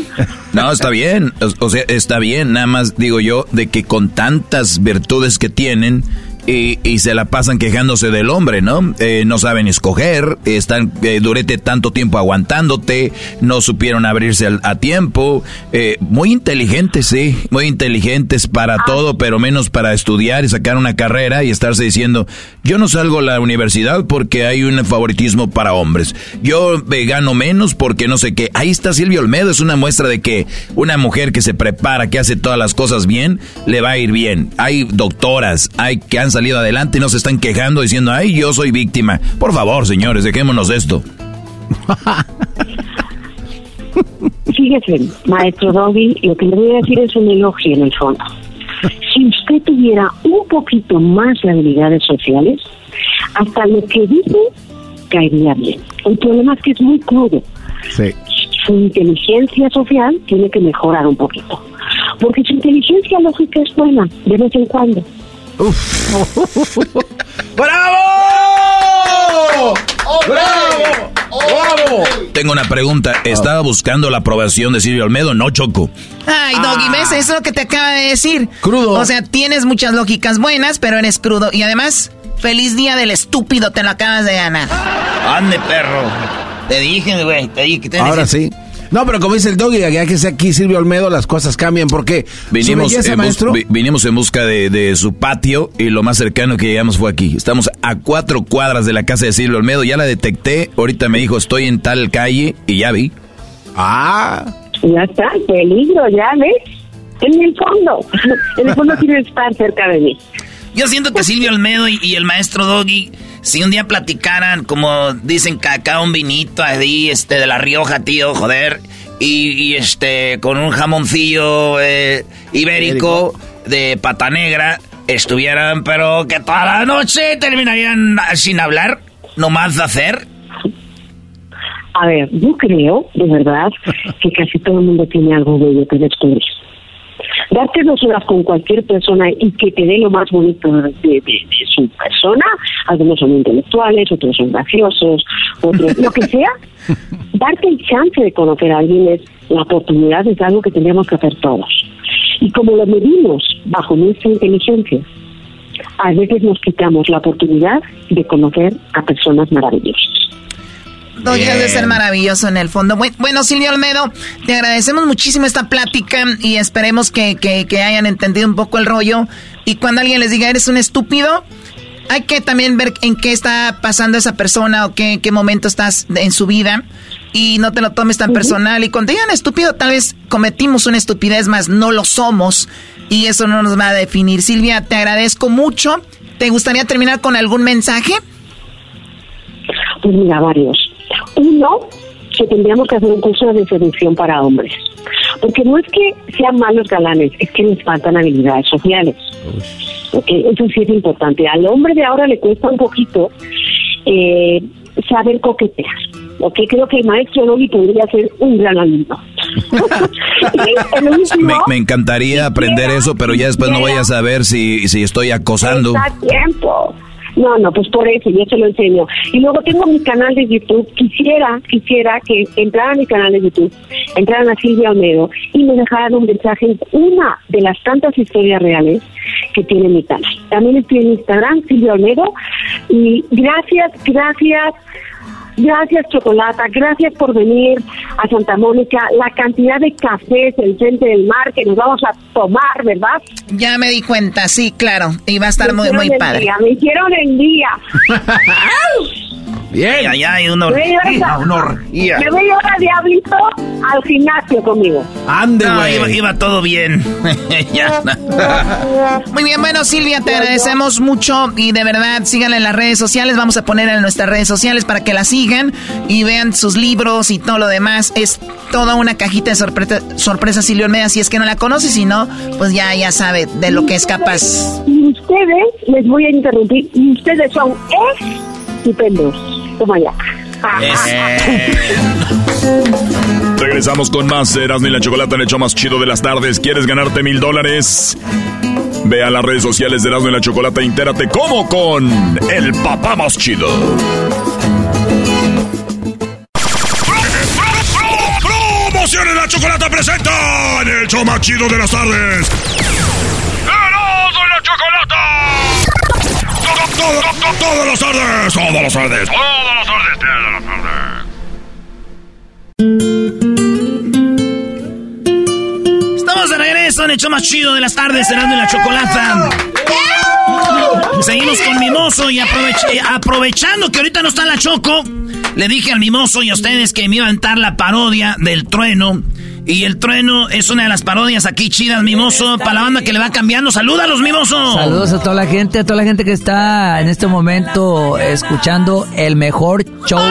No, está bien. O, o sea, está bien. Nada más digo yo de que con tantas virtudes que tienen, y, y, se la pasan quejándose del hombre, ¿no? Eh, no saben escoger, están eh, durete tanto tiempo aguantándote, no supieron abrirse al, a tiempo, eh, muy inteligentes, sí, muy inteligentes para todo, pero menos para estudiar y sacar una carrera y estarse diciendo, yo no salgo a la universidad porque hay un favoritismo para hombres, yo gano menos porque no sé qué. Ahí está Silvio Olmedo, es una muestra de que una mujer que se prepara, que hace todas las cosas bien, le va a ir bien. Hay doctoras, hay que han salido adelante y no se están quejando diciendo, ay, yo soy víctima. Por favor, señores, dejémonos de esto. Fíjese, maestro Doggy, lo que le voy a decir es un elogio en el fondo. Si usted tuviera un poquito más de habilidades sociales, hasta lo que dice caería bien. El problema es que es muy crudo. Sí. Su inteligencia social tiene que mejorar un poquito. Porque su inteligencia lógica es buena, de vez en cuando. ¡Bravo! ¡Bravo! ¡Bravo! Tengo una pregunta. ¿Estaba buscando la aprobación de Silvio Olmedo? No, Choco. Ay, Doggy, ¿ves? Eso es lo que te acaba de decir. Crudo. O sea, tienes muchas lógicas buenas, pero eres crudo. Y además, feliz día del estúpido, te lo acabas de ganar. Ande, perro. Te dije, güey, te dije que te Ahora sí. No, pero como dice el doggy, ya que sea aquí Silvio Olmedo, las cosas cambian porque Vinimos, belleza, en, bus- maestro, vi- vinimos en busca de, de su patio y lo más cercano que llegamos fue aquí. Estamos a cuatro cuadras de la casa de Silvio Olmedo. Ya la detecté. Ahorita me dijo, estoy en tal calle y ya vi. Ah. Ya está, peligro, ya ves. En el fondo. En el fondo tiene que estar cerca de mí. Yo siento que Silvio Olmedo y, y el maestro Doggy, si un día platicaran, como dicen que acá un vinito ahí, este, de la Rioja, tío, joder, y, y, este, con un jamoncillo eh, ibérico de pata negra, estuvieran, pero que toda la noche terminarían sin hablar, nomás de hacer. A ver, yo creo, de verdad, que casi todo el mundo tiene algo bello que descubrir. Darte dos horas con cualquier persona y que te dé lo más bonito de, de- de su persona, algunos son intelectuales, otros son graciosos, otros, lo que sea, darte el chance de conocer a alguien es la oportunidad, es algo que tendríamos que hacer todos. Y como lo medimos bajo nuestra inteligencia, a veces nos quitamos la oportunidad de conocer a personas maravillosas. Doggy has de ser maravilloso en el fondo. Buen- Bueno, Silvio Olmedo, te agradecemos muchísimo esta plática y esperemos que, que- que hayan entendido un poco el rollo. Y cuando alguien les diga, eres un estúpido, hay que también ver en qué está pasando esa persona o qué, qué momento estás en su vida y no te lo tomes tan personal. Y cuando digan estúpido, tal vez cometimos una estupidez, más no lo somos y eso no nos va a definir. Silvia, te agradezco mucho. ¿Te gustaría terminar con algún mensaje? Pues mira, varios. Uno, que tendríamos que hacer un curso de seducción para hombres. Porque no es que sean malos galanes, es que les faltan habilidades sociales. eso sí es importante. Al hombre de ahora le cuesta un poquito eh, saber coquetear. Ok, creo que el maestro Logi podría ser un gran alumno. me, encantaría aprender eso, pero ya después no voy a saber si, si estoy acosando. Está tiempo. No, no, pues por eso, yo se lo enseño. Y luego tengo mi canal de YouTube. Quisiera, quisiera que entraran a mi canal de YouTube, entraran a Silvia Olmedo y me dejaran un mensaje en una de las tantas historias reales que tiene mi canal. También estoy en Instagram, Silvia Olmedo. Y gracias, gracias Gracias, Chocolata. Gracias por venir a Santa Mónica. La cantidad de cafés en frente del mar que nos vamos a tomar, ¿verdad? Ya me di cuenta, sí, claro. Y va a estar muy, muy padre. Día, me hicieron el día. Bien. Ay, ay, un orgía, una orgía. Me voy ahora, Diablito, al gimnasio conmigo. Ande, güey. iba, todo bien. ya. Muy bien, bueno, Silvia, te agradecemos mucho y de verdad síganla en las redes sociales. Vamos a poner en nuestras redes sociales para que la sigan y vean sus libros y todo lo demás. Es toda una cajita de sorpresa, sorpresa Silvia Olmeda. Si es que no la conoces, si no, pues ya, ya sabe de lo que es capaz. Y ustedes, les voy a interrumpir, y ustedes son estupendos. Toma ya. Regresamos con más Erasmo y la Chocolata en el hecho más chido de las tardes. ¿Quieres ganarte mil dólares? Ve a las redes sociales de Erasmo y la Chocolata e intérate cómo con el papá más chido. ¡Promociones la Chocolata presenta en el show más chido de las tardes! ¡Erasmo y la Chocolata! Todas las tardes, todas las tardes, todas las tardes, todas las tardes. Estamos de regreso en el show más chido de las tardes, cenando en la chocolata. Seguimos con Mimoso y aprovechando que ahorita no está la Choco, le dije al Mimoso y a ustedes que me iba a entrar la parodia del trueno y el trueno es una de las parodias aquí chidas, Mimoso, para la banda que le va cambiando. Salúdalos, Mimoso. Saludos a toda la gente, a toda la gente que está en este momento escuchando el mejor show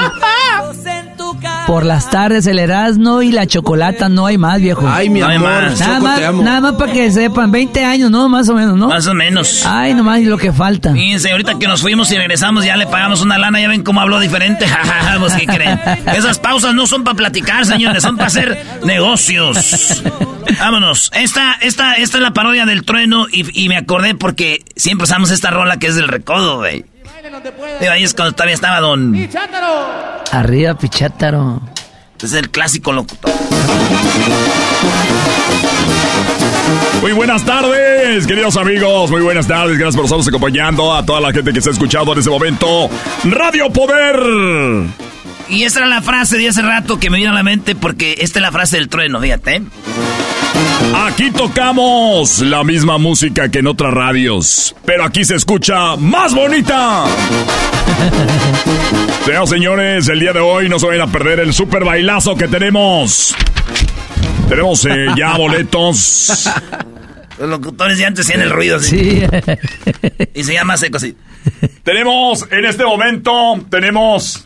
por las tardes, el Erasmo y la Chocolata, no hay más, viejo. Ay, mi amor, nada, más, nada más para que sepan, 20 años, ¿no? Más o menos, ¿no? Más o menos. Ay, nomás y lo que falta. Fíjense, ahorita que nos fuimos y regresamos ya le pagamos una lana, ya ven cómo habló diferente. pues, ¿qué creen? Esas pausas no son para platicar, señores, son para hacer negocios. Vámonos. Esta, esta, esta es la parodia del trueno y, y me acordé porque siempre usamos esta rola que es del recodo, güey. Digo, ahí es cuando todavía estaba don... ¡Pichátaro! Arriba, Pichátaro. Es el clásico locutor. Muy buenas tardes, queridos amigos. Muy buenas tardes. Gracias por estarnos acompañando. A toda la gente que está escuchando en este momento. Radio Poder. Y esa era la frase de hace rato que me vino a la mente porque esta es la frase del trueno, fíjate. Aquí tocamos la misma música que en otras radios, pero aquí se escucha más bonita. Señoras señores, el día de hoy no se vayan a perder el super bailazo que tenemos. Tenemos eh, ya boletos. Los locutores ya antes tienen el ruido así. y se llama seco así. Tenemos en este momento, tenemos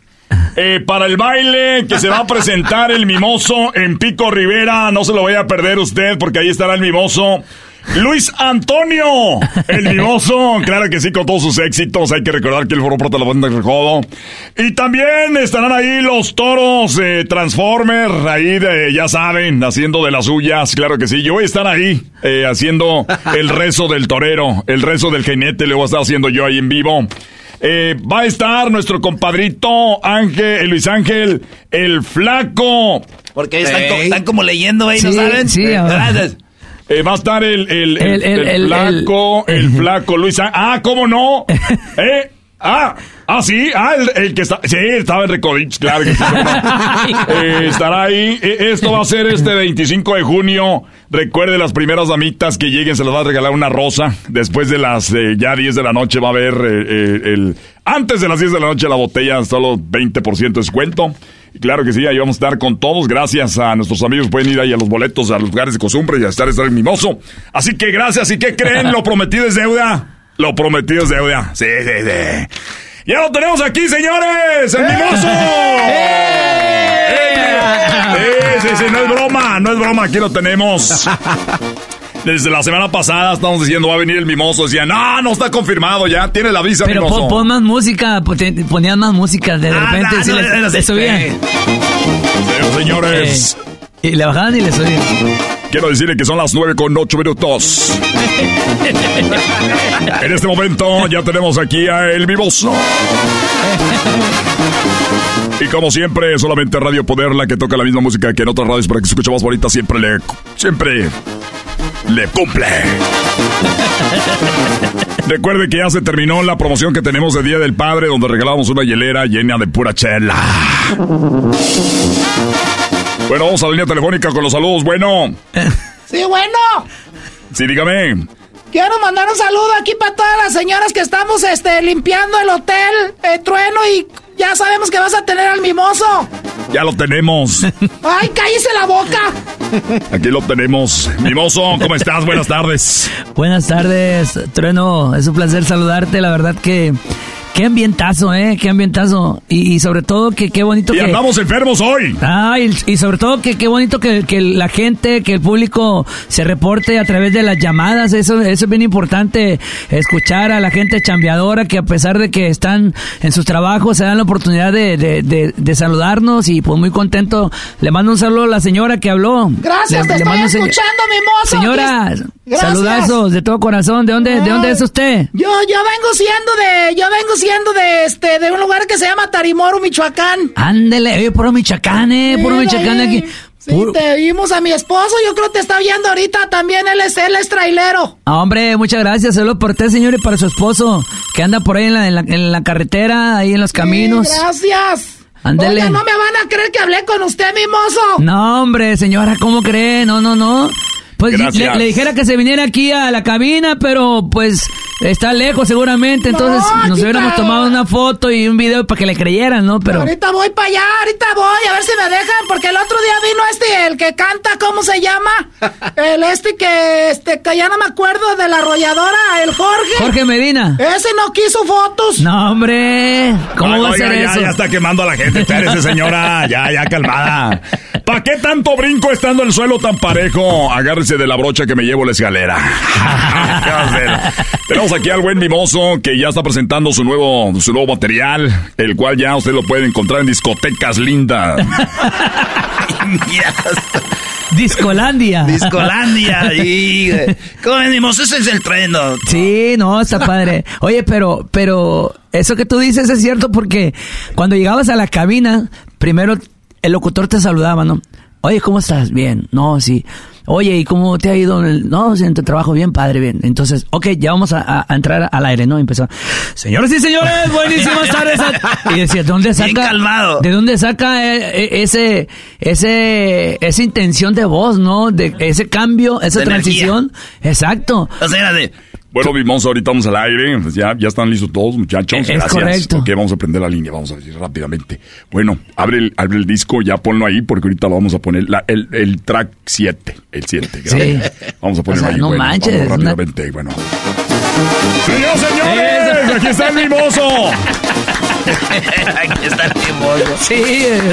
eh, para el baile que se va a presentar el mimoso en Pico Rivera. No se lo vaya a perder usted porque ahí estará el mimoso. Luis Antonio, el mimoso, claro que sí, con todos sus éxitos. Hay que recordar que el foro prota la banda de recodo. Y también estarán ahí los toros eh, Transformer, ahí de, ya saben, haciendo de las suyas, claro que sí. Yo voy a estar ahí eh, haciendo el rezo del torero, el rezo del jinete, lo voy a estar haciendo yo ahí en vivo. Eh, va a estar nuestro compadrito Ángel, Luis Ángel, el flaco. Porque están, como leyendo, ¿no saben? Sí, eh, va a estar el, el, el, flaco, el, flaco Luis Ángel. Ah, ¿cómo no? ¿Eh? Ah, ah, sí, ah, el, que está, sí, estaba en Recodich, claro que sí. eh, estará ahí. E, esto va a ser este 25 de junio Recuerde las primeras damitas que lleguen, se les va a regalar una rosa. Después de las eh, ya 10 de la noche va a haber eh, eh, el... Antes de las 10 de la noche la botella, solo 20% de descuento. Claro que sí, ahí vamos a estar con todos. Gracias a nuestros amigos. Pueden ir ahí a los boletos, a los lugares de costumbre y a estar, estar en mimoso. Así que gracias. ¿Y qué creen? Lo prometido es deuda. Lo prometido es deuda. Sí, sí, sí. Ya lo tenemos aquí, señores. El mimoso. Sí, sí, sí, no es broma, no es broma, aquí lo tenemos. Desde la semana pasada estamos diciendo va a venir el mimoso. Decían, no, no está confirmado ya, tiene la visa Pero mimoso. pon, más música, ponían más música, de Ah, repente no, no, no, les subían. Señores, Eh, y le bajaban y le subían. quiero decirle que son las 9 con 8 minutos. En este momento ya tenemos aquí a El Mimoso. Y como siempre, solamente Radio Poder, la que toca la misma música que en otras radios para que se escuche más bonita, siempre le... Siempre le cumple. Recuerde que ya se terminó la promoción que tenemos de Día del Padre, donde regalamos una hielera llena de pura chela. Bueno, vamos a la línea telefónica con los saludos. Bueno, Sí, bueno. sí, dígame. Quiero mandar un saludo aquí para todas las señoras que estamos este, limpiando el hotel eh, Trueno y ya sabemos que vas a tener al mimoso. Ya lo tenemos. ¡Ay, cállese la boca! Aquí lo tenemos. Mimoso, ¿cómo estás? Buenas tardes. Buenas tardes, Trueno. Es un placer saludarte. La verdad que qué ambientazo, ¿eh? Qué ambientazo. Y, y sobre todo que qué bonito Y que... andamos enfermos hoy. Ay, y sobre todo que qué bonito que, que la gente, que el público se reporte a través de las llamadas. Eso, eso es bien importante, escuchar a la gente chambeadora que a pesar de que están en sus trabajos, se dan la oportunidad de, de, de- de saludarnos y pues muy contento. Le mando un saludo a la señora que habló. Gracias, Le- te le estoy mando un se- escuchando, mimoso. Señora, Aquí es- Gracias. saludazos de todo corazón. ¿De dónde, ¿de dónde es usted? Yo, yo vengo siendo de, yo vengo siendo de este, de un lugar que se llama Tarimoro, Michoacán. Ándele, oye, puro Michoacán, eh, puro Sí, Michoacán de ahí. aquí. Sí, Puro- te vimos a mi esposo, yo creo que te está viendo ahorita también, él es, él es trailero. Ah, Hombre, muchas gracias. Saludos por usted, señor, y para su esposo, que anda por ahí en la, en la, en la carretera, ahí en los caminos. Sí, gracias. Ándele. Oiga, no me van a creer que hablé con usted, mimoso. No, hombre, señora, ¿cómo cree? No, no, no. Pues le, le dijera que se viniera aquí a la cabina, pero pues está lejos seguramente. Entonces No, nos hubiéramos está. tomado una foto y un video para que le creyeran, ¿no? Pero Ahorita voy para allá, ahorita voy, a ver si me dejan, porque el otro día vino este, el que canta, ¿cómo se llama? El este que, este, que ya no me acuerdo de la arrolladora, el Jorge. Jorge Medina. Ese no quiso fotos. No, hombre, ¿cómo Ay, va a ser ya, eso? Ya está quemando a la gente. Espérese, señora. Ya, ya, calmada. ¿Para qué tanto brinco estando el suelo tan parejo? Agárrese de la brocha que me llevo la escalera. ¿Qué va a hacer? Tenemos aquí al buen mimoso que ya está presentando su nuevo, su nuevo material, el cual ya usted lo puede encontrar en discotecas lindas. Discolandia. Discolandia. y, ¿Cómo venimos? Ese es el tren, ¿no? Sí, no, está padre. Oye, pero, pero eso que tú dices es cierto porque cuando llegabas a la cabina, primero el locutor te saludaba, ¿no? Oye, ¿cómo estás? Bien. No, sí. Oye, ¿y cómo te ha ido? No, sí, en tu trabajo bien, padre, bien. Entonces, ok, ya vamos a, a- a entrar al aire, ¿no? Empezó. Señoras y señores, buenísimas tardes. a-". Y decía, ¿de dónde saca? Bien calmado. ¿De dónde saca eh, eh, ese, ese, esa intención de voz, ¿no? De ese cambio, esa De energía. transición. Exacto. O sea, era de... Bueno, mimoso, ahorita vamos al aire. Pues ya, ya están listos todos, muchachos. Es Gracias. correcto. Ok, vamos a prender la línea. Vamos a decir rápidamente. Bueno, abre el, abre el disco, ya ponlo ahí, porque ahorita lo vamos a poner. La- el, el track 7. El 7. gracias. Vamos a ponerlo O sea, ahí. no bueno, manches, vamos una- rápidamente. Bueno. Señores, señores, aquí está el mimoso. Aquí está el mimoso. Sí,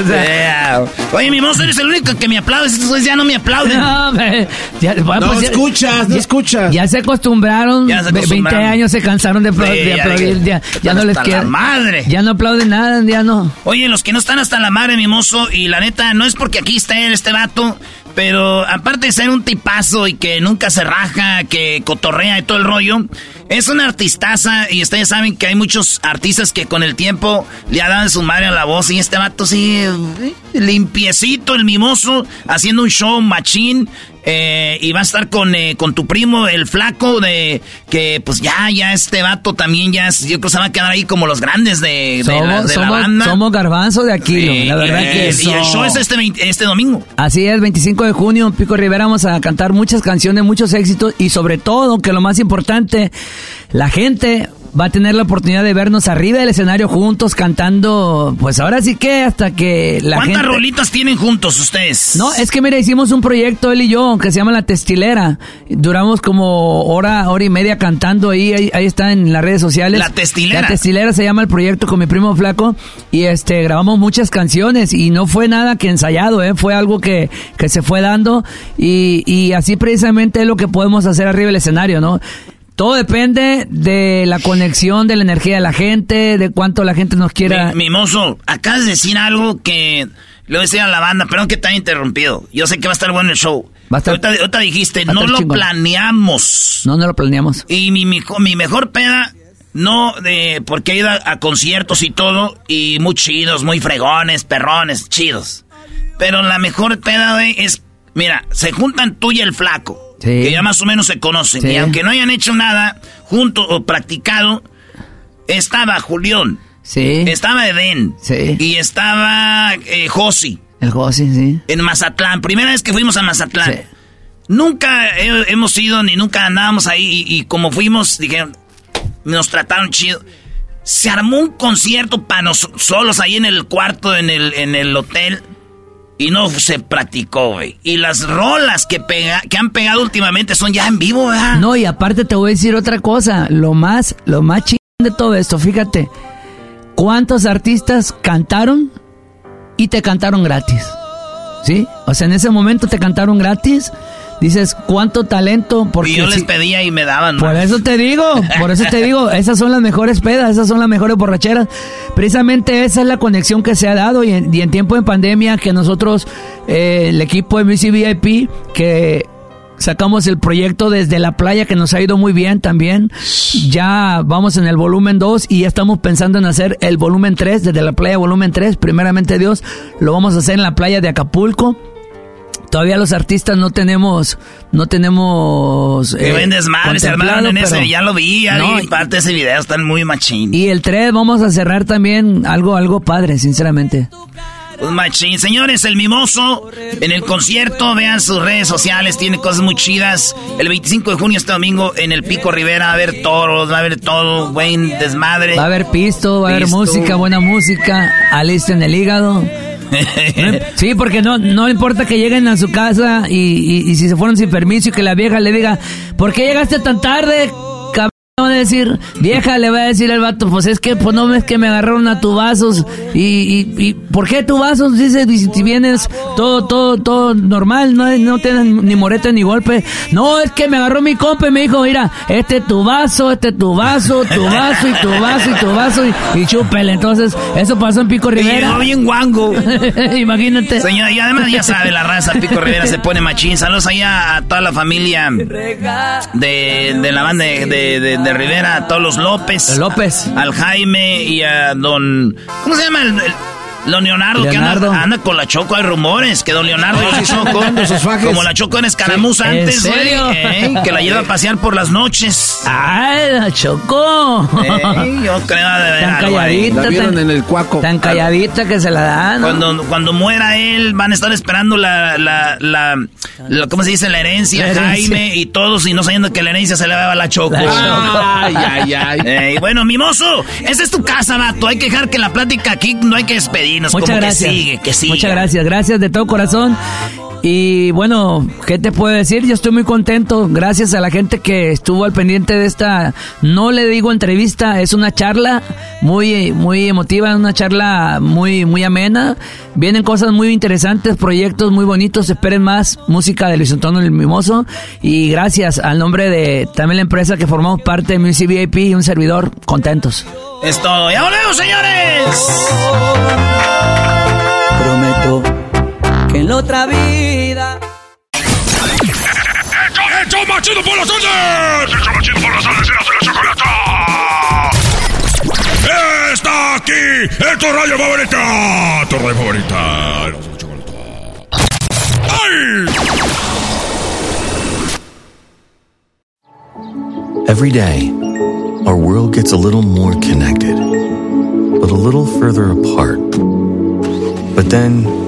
o sea. Oye, mimoso, eres el único que me aplaude. Estos ya no me aplauden. No, hombre, ya, bueno, No pues ya- escuchas, no escuchas. Ya se acostumbraron, Ya se ve- 20 acostumbraron. años se cansaron de, apla- Sí, de ya aplaudir, ya, ya no les quieren. madre. Ya no aplauden nada, ya no. Oye, los que no están hasta la madre, mimoso, y la neta, no es porque aquí esté este vato, pero aparte de ser un tipazo y que nunca se raja, que cotorrea y todo el rollo, es una artistaza y ustedes saben que hay muchos artistas que con el tiempo le ha dado su madre a la voz y este vato sí, eh, limpiecito, el mimoso, haciendo un show machín Eh, y va a estar con, eh, con tu primo, el flaco, de que pues ya, ya este vato también ya, yo creo que se va a quedar ahí como los grandes de, de, la, de la, banda. Somos garbanzo de aquí, la verdad que... Y el show es este, este domingo. Así es, 25 de junio, Pico Rivera, vamos a cantar muchas canciones, muchos éxitos y sobre todo, que lo más importante, la gente va a tener la oportunidad de vernos arriba del escenario juntos cantando, pues ahora sí que hasta que la ¿Cuántas rolitas tienen juntos ustedes? No, es que mira, hicimos un proyecto él y yo que se llama La Testilera. Duramos como hora, hora y media cantando ahí, ahí, está en las redes sociales. La Testilera. La Testilera se llama el proyecto con mi primo Flaco y este grabamos muchas canciones y no fue nada que ensayado, ¿eh? fue algo que, que se fue dando y, y así precisamente es lo que podemos hacer arriba del escenario, ¿no? Todo depende de la conexión, de la energía de la gente, de cuánto la gente nos quiera. Mi, mozo, acabas de decir algo que le voy a decir a la banda, perdón que te haya interrumpido. Yo sé que va a estar bueno el show. Va a estar, ahorita, dijiste, no lo planeamos. No, no lo planeamos. Y mi, mi, mi mejor peda, no, de, porque he ido a, conciertos y todo, y muy chidos, muy fregones, perrones, chidos. Pero la mejor peda, es, mira, se juntan tú y el flaco que ya más o menos se conocen. Y aunque no hayan hecho nada juntos o practicado, estaba Julián. Sí. Estaba Eden. Sí. Y estaba eh, Josi. El Josi, sí. En Mazatlán. Primera vez que fuimos a Mazatlán. Sí. Nunca hemos ido ni nunca andábamos ahí. Y, como fuimos, dijeron, nos trataron chido. Se armó un concierto para nosotros solos ahí en el cuarto, en el, en el hotel. Y no se practicó, güey. Y las rolas que, pega, que han pegado últimamente son ya en vivo, ¿verdad? No, y aparte te voy a decir otra cosa. Lo más, lo más chingón de todo esto, fíjate. ¿Cuántos artistas cantaron y te cantaron gratis? ¿Sí? O sea, en ese momento te cantaron gratis dices, ¿cuánto talento? Porque y yo les pedía y me daban. Por eso te digo, por eso te digo, esas son las mejores pedas, esas son las mejores borracheras. Precisamente esa es la conexión que se ha dado y en, tiempo de pandemia que nosotros, eh, el equipo de Music VIP, que sacamos el proyecto desde la playa que nos ha ido muy bien también. Ya vamos en el volumen 2 y ya estamos pensando en hacer el volumen 3, desde la playa volumen 3, primeramente Dios, lo vamos a hacer en la playa de Acapulco todavía los artistas no tenemos, no tenemos. Eh, ven desmadre, se en ese, ya lo vi, ya no, parte de ese video, están muy machín. Y el 3 vamos a cerrar también algo, algo padre, sinceramente. Pues machín. Señores, el mimoso en el concierto, vean sus redes sociales, tiene cosas muy chidas. El 25 de junio, este domingo, en el Pico Rivera, va a haber toros, va a haber todo, buen desmadre. Va a haber pisto, va a haber música, buena música, Alice en el hígado. sí, porque no, no importa que lleguen a su casa y, y, si se fueron sin permiso y que la vieja le diga, ¿por qué llegaste tan tarde? Va a decir, vieja, le va a decir el vato, pues es que, pues no ves que me agarraron a tu vasos y, y, y ¿por qué tu vasos? Dice, si vienes todo, todo, todo normal, no, no tienes ni morete ni golpe. No, es que me agarró mi compa y me dijo, mira, este es tu vaso, este es tu vaso, tu vaso y tu vaso y tu vaso y, chúpele. Entonces, eso pasó en Pico Rivera. Y bien guango. Imagínate. Señor, y además ya sabe, la raza Pico Rivera se pone machín. Saludos allá a toda la familia de, de la banda de de Rivera, a todos los López. López. Al Jaime y a don. ¿Cómo se llama el Don Leonardo, que anda, con la Choco, hay rumores que Don Leonardo como la Choco en escaramuza antes, ¿En serio? Eh, que la lleva a pasear por las noches. ¡Ay, la Choco! Eh, yo creo de verdad. Tan calladita. La vieron en el cuaco. Tan calladita que se la dan. Cuando, cuando muera él, van a estar esperando la, la, la, ¿cómo se dice? La herencia, Jaime y todos, y no sabiendo que la herencia se le va a la Choco. Ay, ay, ay. Eh, bueno, mimoso, esa es tu casa, vato. Hay que dejar que la plática aquí no hay que despedir Muchas gracias. Muchas gracias, gracias de todo corazón. Y bueno, ¿qué te puedo decir? Yo estoy muy contento, gracias a la gente que estuvo al pendiente de esta, no le digo entrevista, es una charla muy, muy emotiva, una charla muy, muy amena. Vienen cosas muy interesantes, proyectos muy bonitos, esperen más música de Luis Antonio el Mimoso. Y gracias al nombre de también la empresa que formamos parte de Music VIP y un servidor, contentos. Es todo. ¡Ya volvemos, señores! que en la otra vida. ¡Hecho, hecho machido por ¡Hecho machido por la chocolata! ¡Está aquí! Tu favorita! ¡Tu favorita! ¡La chocolata! ¡Ay! Every day, our world gets a little more connected, but a little further apart. But then,